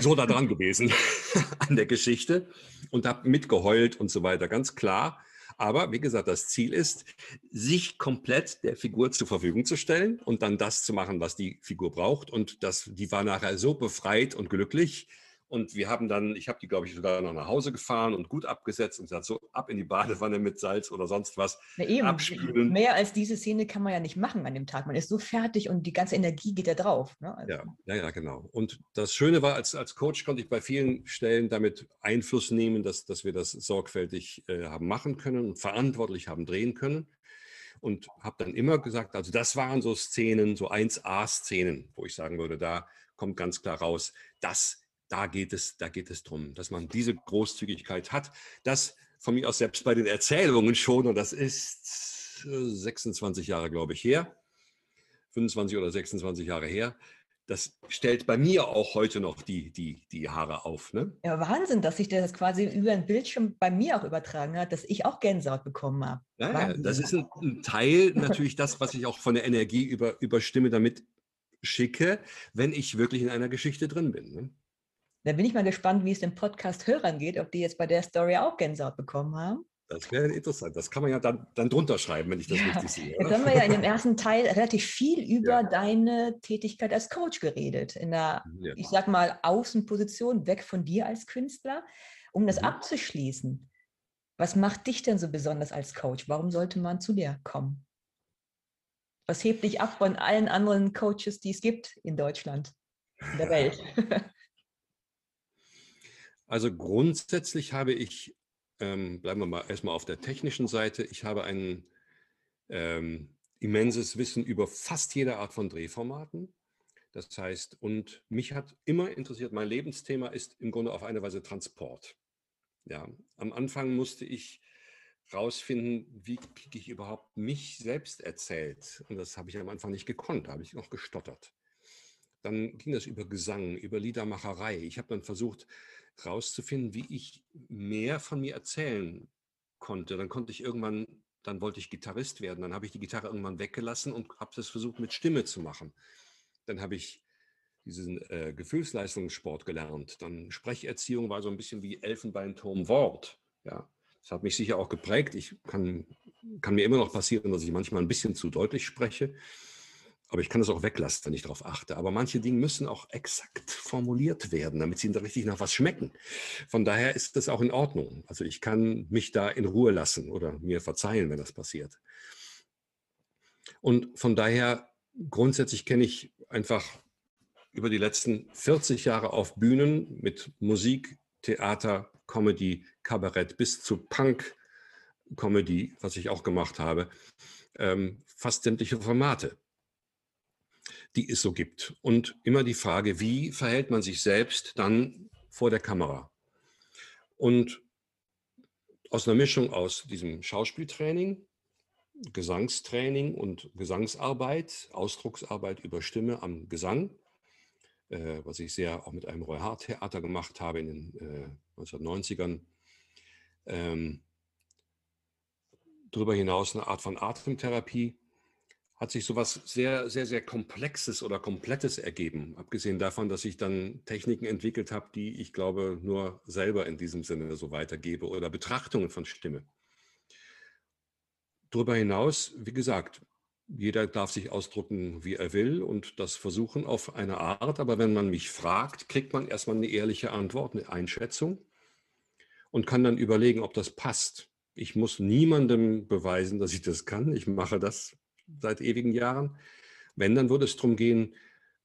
so da dran gewesen [LAUGHS] an der Geschichte und habe mitgeheult und so weiter, ganz klar. Aber wie gesagt, das Ziel ist, sich komplett der Figur zur Verfügung zu stellen und dann das zu machen, was die Figur braucht. Und das, die war nachher so befreit und glücklich, und wir haben dann, ich habe die, glaube ich, sogar noch nach Hause gefahren und gut abgesetzt und gesagt, so ab in die Badewanne mit Salz oder sonst was. Na eben, abspülen. Mehr als diese Szene kann man ja nicht machen an dem Tag. Man ist so fertig und die ganze Energie geht ja drauf. Ne? Also. Ja, ja, ja, genau. Und das Schöne war, als, als Coach konnte ich bei vielen Stellen damit Einfluss nehmen, dass, dass wir das sorgfältig äh, haben machen können und verantwortlich haben drehen können. Und habe dann immer gesagt, also das waren so Szenen, so 1A-Szenen, wo ich sagen würde, da kommt ganz klar raus, das da geht es, da geht es darum, dass man diese Großzügigkeit hat. Das von mir aus selbst bei den Erzählungen schon, und das ist 26 äh, Jahre, glaube ich, her, 25 oder 26 Jahre her, das stellt bei mir auch heute noch die, die, die Haare auf. Ne? Ja, Wahnsinn, dass sich das quasi über ein Bildschirm bei mir auch übertragen hat, dass ich auch Gänsehaut bekommen habe. Ja, das ist ein, ein, Teil natürlich das, was ich auch von der Energie über, über Stimme damit schicke, wenn ich wirklich in einer Geschichte drin bin. Ne? Da bin ich mal gespannt, wie es den Podcast-Hörern geht, ob die jetzt bei der Story auch Gänsehaut bekommen haben. Das wäre interessant. Das kann man ja dann, dann drunter schreiben, wenn ich das ja, richtig sehe. Jetzt haben wir ja in dem [LAUGHS] ersten Teil relativ viel über ja. deine Tätigkeit als Coach geredet. In der, ja. ich sag mal, Außenposition, weg von dir als Künstler. Um das mhm. abzuschließen, was macht dich denn so besonders als Coach? Warum sollte man zu dir kommen? Was hebt dich ab von allen anderen Coaches, die es gibt in Deutschland, in der [LAUGHS] Welt? Also grundsätzlich habe ich, ähm, bleiben wir mal erstmal auf der technischen Seite, ich habe ein ähm, immenses Wissen über fast jede Art von Drehformaten. Das heißt, und mich hat immer interessiert, mein Lebensthema ist im Grunde auf eine Weise Transport. Ja, am Anfang musste ich rausfinden, wie kriege ich überhaupt mich selbst erzählt. Und das habe ich am Anfang nicht gekonnt, da habe ich noch gestottert. Dann ging das über Gesang, über Liedermacherei. Ich habe dann versucht, rauszufinden, wie ich mehr von mir erzählen konnte. Dann konnte ich irgendwann, dann wollte ich Gitarrist werden. Dann habe ich die Gitarre irgendwann weggelassen und habe das versucht mit Stimme zu machen. Dann habe ich diesen äh, Gefühlsleistungssport gelernt. Dann Sprecherziehung war so ein bisschen wie Elfenbeinturm Wort. Ja, das hat mich sicher auch geprägt. Ich kann, kann mir immer noch passieren, dass ich manchmal ein bisschen zu deutlich spreche. Aber ich kann das auch weglassen, wenn ich darauf achte. Aber manche Dinge müssen auch exakt formuliert werden, damit sie richtig nach was schmecken. Von daher ist das auch in Ordnung. Also ich kann mich da in Ruhe lassen oder mir verzeihen, wenn das passiert. Und von daher grundsätzlich kenne ich einfach über die letzten 40 Jahre auf Bühnen mit Musik, Theater, Comedy, Kabarett bis zu Punk, Comedy, was ich auch gemacht habe, ähm, fast sämtliche Formate die es so gibt. Und immer die Frage, wie verhält man sich selbst dann vor der Kamera? Und aus einer Mischung aus diesem Schauspieltraining, Gesangstraining und Gesangsarbeit, Ausdrucksarbeit über Stimme am Gesang, äh, was ich sehr auch mit einem Roy Hart Theater gemacht habe in den äh, 1990ern. Ähm, darüber hinaus eine Art von Atemtherapie hat sich sowas sehr, sehr, sehr Komplexes oder Komplettes ergeben. Abgesehen davon, dass ich dann Techniken entwickelt habe, die ich glaube nur selber in diesem Sinne so weitergebe oder Betrachtungen von Stimme. Darüber hinaus, wie gesagt, jeder darf sich ausdrucken, wie er will und das versuchen auf eine Art. Aber wenn man mich fragt, kriegt man erstmal eine ehrliche Antwort, eine Einschätzung und kann dann überlegen, ob das passt. Ich muss niemandem beweisen, dass ich das kann. Ich mache das seit ewigen Jahren. Wenn, dann würde es darum gehen,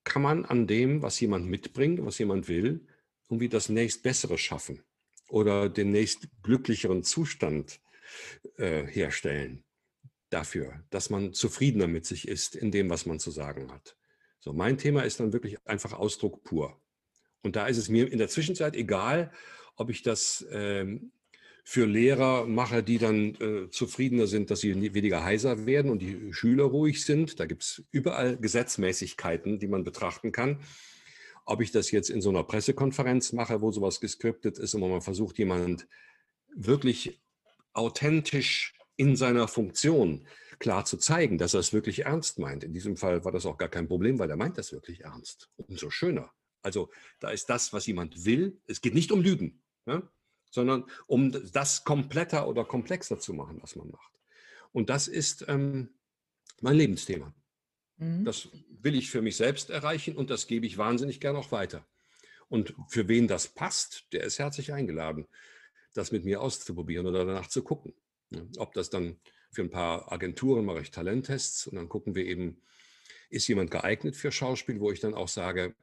kann man an dem, was jemand mitbringt, was jemand will, irgendwie das nächst Bessere schaffen oder den nächst glücklicheren Zustand äh, herstellen dafür, dass man zufriedener mit sich ist in dem, was man zu sagen hat. So, mein Thema ist dann wirklich einfach Ausdruck pur. Und da ist es mir in der Zwischenzeit egal, ob ich das ähm, für Lehrer mache, die dann äh, zufriedener sind, dass sie weniger heiser werden und die Schüler ruhig sind. Da gibt es überall Gesetzmäßigkeiten, die man betrachten kann. Ob ich das jetzt in so einer Pressekonferenz mache, wo sowas geskriptet ist und man versucht, jemand wirklich authentisch in seiner Funktion klar zu zeigen, dass er es wirklich ernst meint. In diesem Fall war das auch gar kein Problem, weil er meint das wirklich ernst. Umso schöner. Also da ist das, was jemand will. Es geht nicht um Lügen, ja, sondern um das kompletter oder komplexer zu machen, was man macht. Und das ist ähm, mein Lebensthema. Mhm. Das will ich für mich selbst erreichen und das gebe ich wahnsinnig gern auch weiter. Und für wen das passt, der ist herzlich eingeladen, das mit mir auszuprobieren oder danach zu gucken. Ob das dann für ein paar Agenturen mache ich Talenttests und dann gucken wir eben, ist jemand geeignet für Schauspiel, wo ich dann auch sage,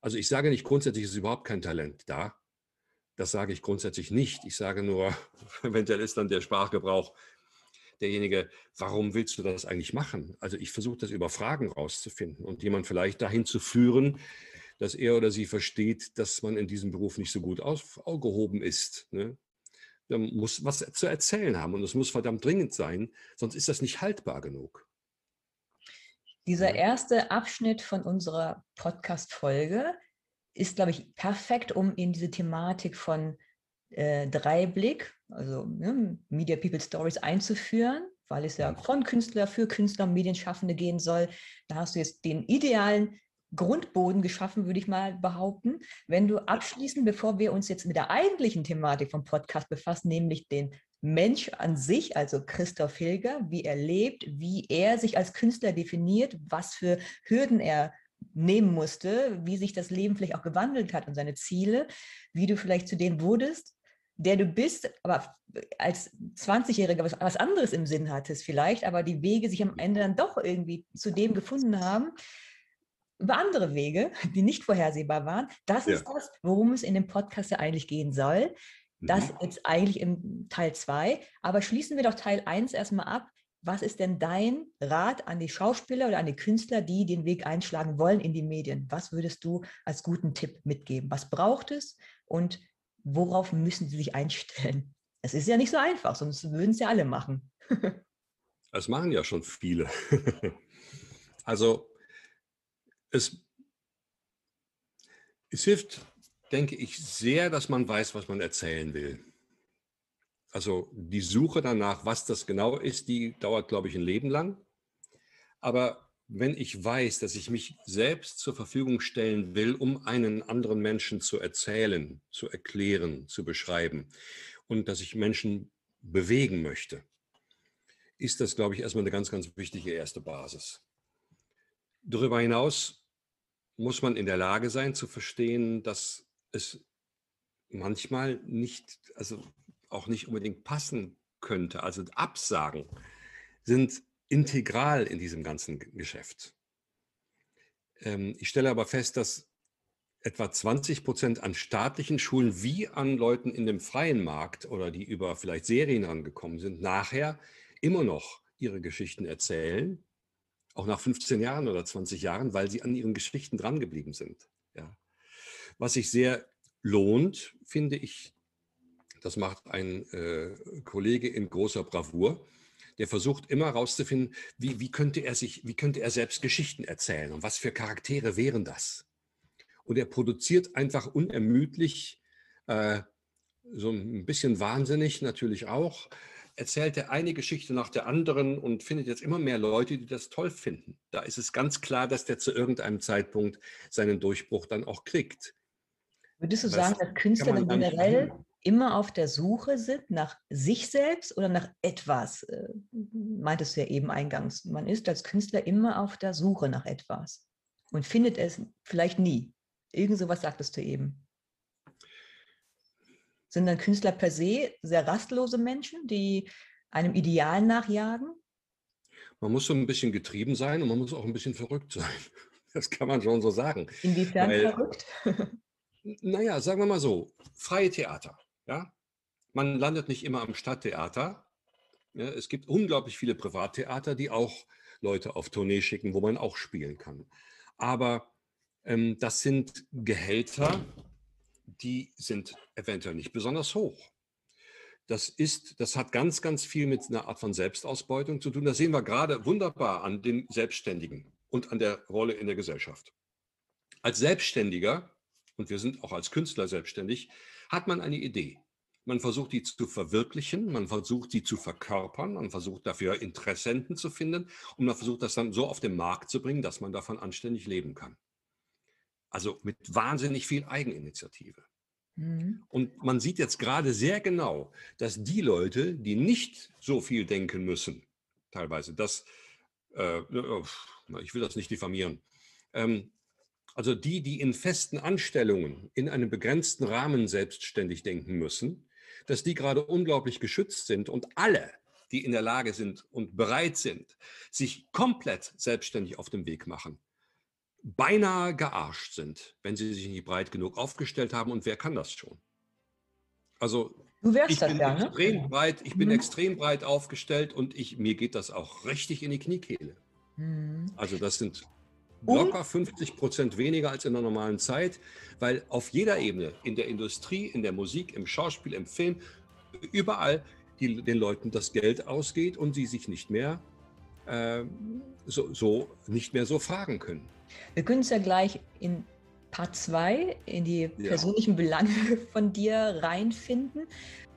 also ich sage nicht grundsätzlich, ist überhaupt kein Talent da. Das sage ich grundsätzlich nicht. Ich sage nur, [LAUGHS] eventuell ist dann der Sprachgebrauch derjenige, warum willst du das eigentlich machen? Also ich versuche das über Fragen rauszufinden und jemand vielleicht dahin zu führen, dass er oder sie versteht, dass man in diesem Beruf nicht so gut aufgehoben ist. Ne? Man muss was zu erzählen haben und es muss verdammt dringend sein, sonst ist das nicht haltbar genug. Dieser erste Abschnitt von unserer Podcast-Folge ist, glaube ich, perfekt, um in diese Thematik von äh, Dreiblick, also ne, Media People Stories einzuführen, weil es ja von Künstler für Künstler, Medienschaffende gehen soll. Da hast du jetzt den idealen Grundboden geschaffen, würde ich mal behaupten. Wenn du abschließend, bevor wir uns jetzt mit der eigentlichen Thematik vom Podcast befassen, nämlich den Mensch an sich, also Christoph Hilger, wie er lebt, wie er sich als Künstler definiert, was für Hürden er nehmen musste, wie sich das Leben vielleicht auch gewandelt hat und seine Ziele, wie du vielleicht zu dem wurdest, der du bist, aber als 20-Jähriger was, was anderes im Sinn hattest vielleicht, aber die Wege sich am Ende dann doch irgendwie zu dem gefunden haben, über andere Wege, die nicht vorhersehbar waren. Das ja. ist das, worum es in dem Podcast ja eigentlich gehen soll. Das mhm. jetzt eigentlich im Teil 2. Aber schließen wir doch Teil 1 erstmal ab. Was ist denn dein Rat an die Schauspieler oder an die Künstler, die den Weg einschlagen wollen in die Medien? Was würdest du als guten Tipp mitgeben? Was braucht es und worauf müssen sie sich einstellen? Es ist ja nicht so einfach, sonst würden es ja alle machen. [LAUGHS] Das machen ja schon viele. [LAUGHS] Also es, es hilft, denke ich, sehr, dass man weiß, was man erzählen will. Also die Suche danach, was das genau ist, die dauert, glaube ich, ein Leben lang. Aber wenn ich weiß, dass ich mich selbst zur Verfügung stellen will, um einen anderen Menschen zu erzählen, zu erklären, zu beschreiben und dass ich Menschen bewegen möchte, ist das, glaube ich, erstmal eine ganz, ganz wichtige erste Basis. Darüber hinaus muss man in der Lage sein zu verstehen, dass es manchmal nicht, also auch nicht unbedingt passen könnte. Also Absagen sind integral in diesem ganzen Geschäft. Ähm, ich stelle aber fest, dass etwa 20 Prozent an staatlichen Schulen wie an Leuten in dem freien Markt oder die über vielleicht Serien angekommen sind, nachher immer noch ihre Geschichten erzählen auch nach 15 Jahren oder 20 Jahren, weil sie an ihren Geschichten drangeblieben sind. Ja. Was sich sehr lohnt, finde ich, das macht ein äh, Kollege in großer Bravour, der versucht immer herauszufinden, wie, wie, könnte er sich, wie könnte er selbst Geschichten erzählen und was für Charaktere wären das. Und er produziert einfach unermüdlich, äh, so ein bisschen wahnsinnig natürlich auch, erzählt er eine Geschichte nach der anderen und findet jetzt immer mehr Leute, die das toll finden. Da ist es ganz klar, dass der zu irgendeinem Zeitpunkt seinen Durchbruch dann auch kriegt. Würdest du das sagen, dass Künstler generell immer auf der Suche sind nach sich selbst oder nach etwas? Äh, meintest du ja eben eingangs. Man ist als Künstler immer auf der Suche nach etwas und findet es vielleicht nie. Irgend sowas sagtest du eben. Sind dann Künstler per se sehr rastlose Menschen, die einem Ideal nachjagen? Man muss so ein bisschen getrieben sein und man muss auch ein bisschen verrückt sein. [LAUGHS] Das kann man schon so sagen. Inwiefern Weil, verrückt? [LAUGHS] naja, sagen wir mal so, freie Theater. Ja? Man landet nicht immer am Stadttheater. Ja, es gibt unglaublich viele Privattheater, die auch Leute auf Tournee schicken, wo man auch spielen kann. Aber ähm, das sind Gehälter, die sind eventuell nicht besonders hoch. Das ist, das hat ganz, ganz viel mit einer Art von Selbstausbeutung zu tun. Das sehen wir gerade wunderbar an den Selbstständigen und an der Rolle in der Gesellschaft. Als Selbstständiger, und wir sind auch als Künstler selbstständig, hat man eine Idee. man versucht die zu verwirklichen, man versucht sie zu verkörpern, man versucht dafür Interessenten zu finden und man versucht das dann so auf den Markt zu bringen, dass man davon anständig leben kann. Also mit wahnsinnig viel Eigeninitiative. Mhm. Und man sieht jetzt gerade sehr genau, dass die Leute, die nicht so viel denken müssen, teilweise, dass, äh, ich will das nicht diffamieren, ähm, also die, die in festen Anstellungen in einem begrenzten Rahmen selbstständig denken müssen, dass die gerade unglaublich geschützt sind und alle, die in der Lage sind und bereit sind, sich komplett selbstständig auf den Weg machen, beinahe gearscht sind, wenn sie sich nicht breit genug aufgestellt haben. Und wer kann das schon? Also ich bin, ja, ne? extrem breit, ich bin mhm. extrem breit aufgestellt und ich, mir geht das auch richtig in die Kniekehle. Mhm. Also das sind locker 50 Prozent weniger als in der normalen Zeit, weil auf jeder Ebene, in der Industrie, in der Musik, im Schauspiel, im Film, überall die, den Leuten das Geld ausgeht und sie sich nicht mehr äh, so, so, nicht mehr so fragen können. Wir können es ja gleich in Part 2 in die persönlichen ja. Belange von dir reinfinden.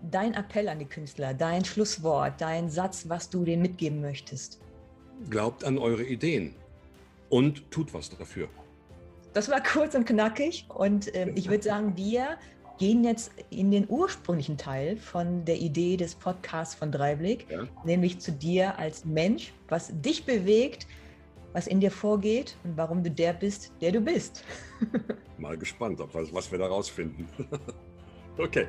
Dein Appell an die Künstler, dein Schlusswort, dein Satz, was du denen mitgeben möchtest. Glaubt an eure Ideen und tut was dafür. Das war kurz und knackig und äh, ich würde sagen, wir gehen jetzt in den ursprünglichen Teil von der Idee des Podcasts von Dreiblick, ja. nämlich zu dir als Mensch, was dich bewegt, was in dir vorgeht und warum du der bist, der du bist. [LAUGHS] Mal gespannt, was wir da rausfinden. [LAUGHS] okay.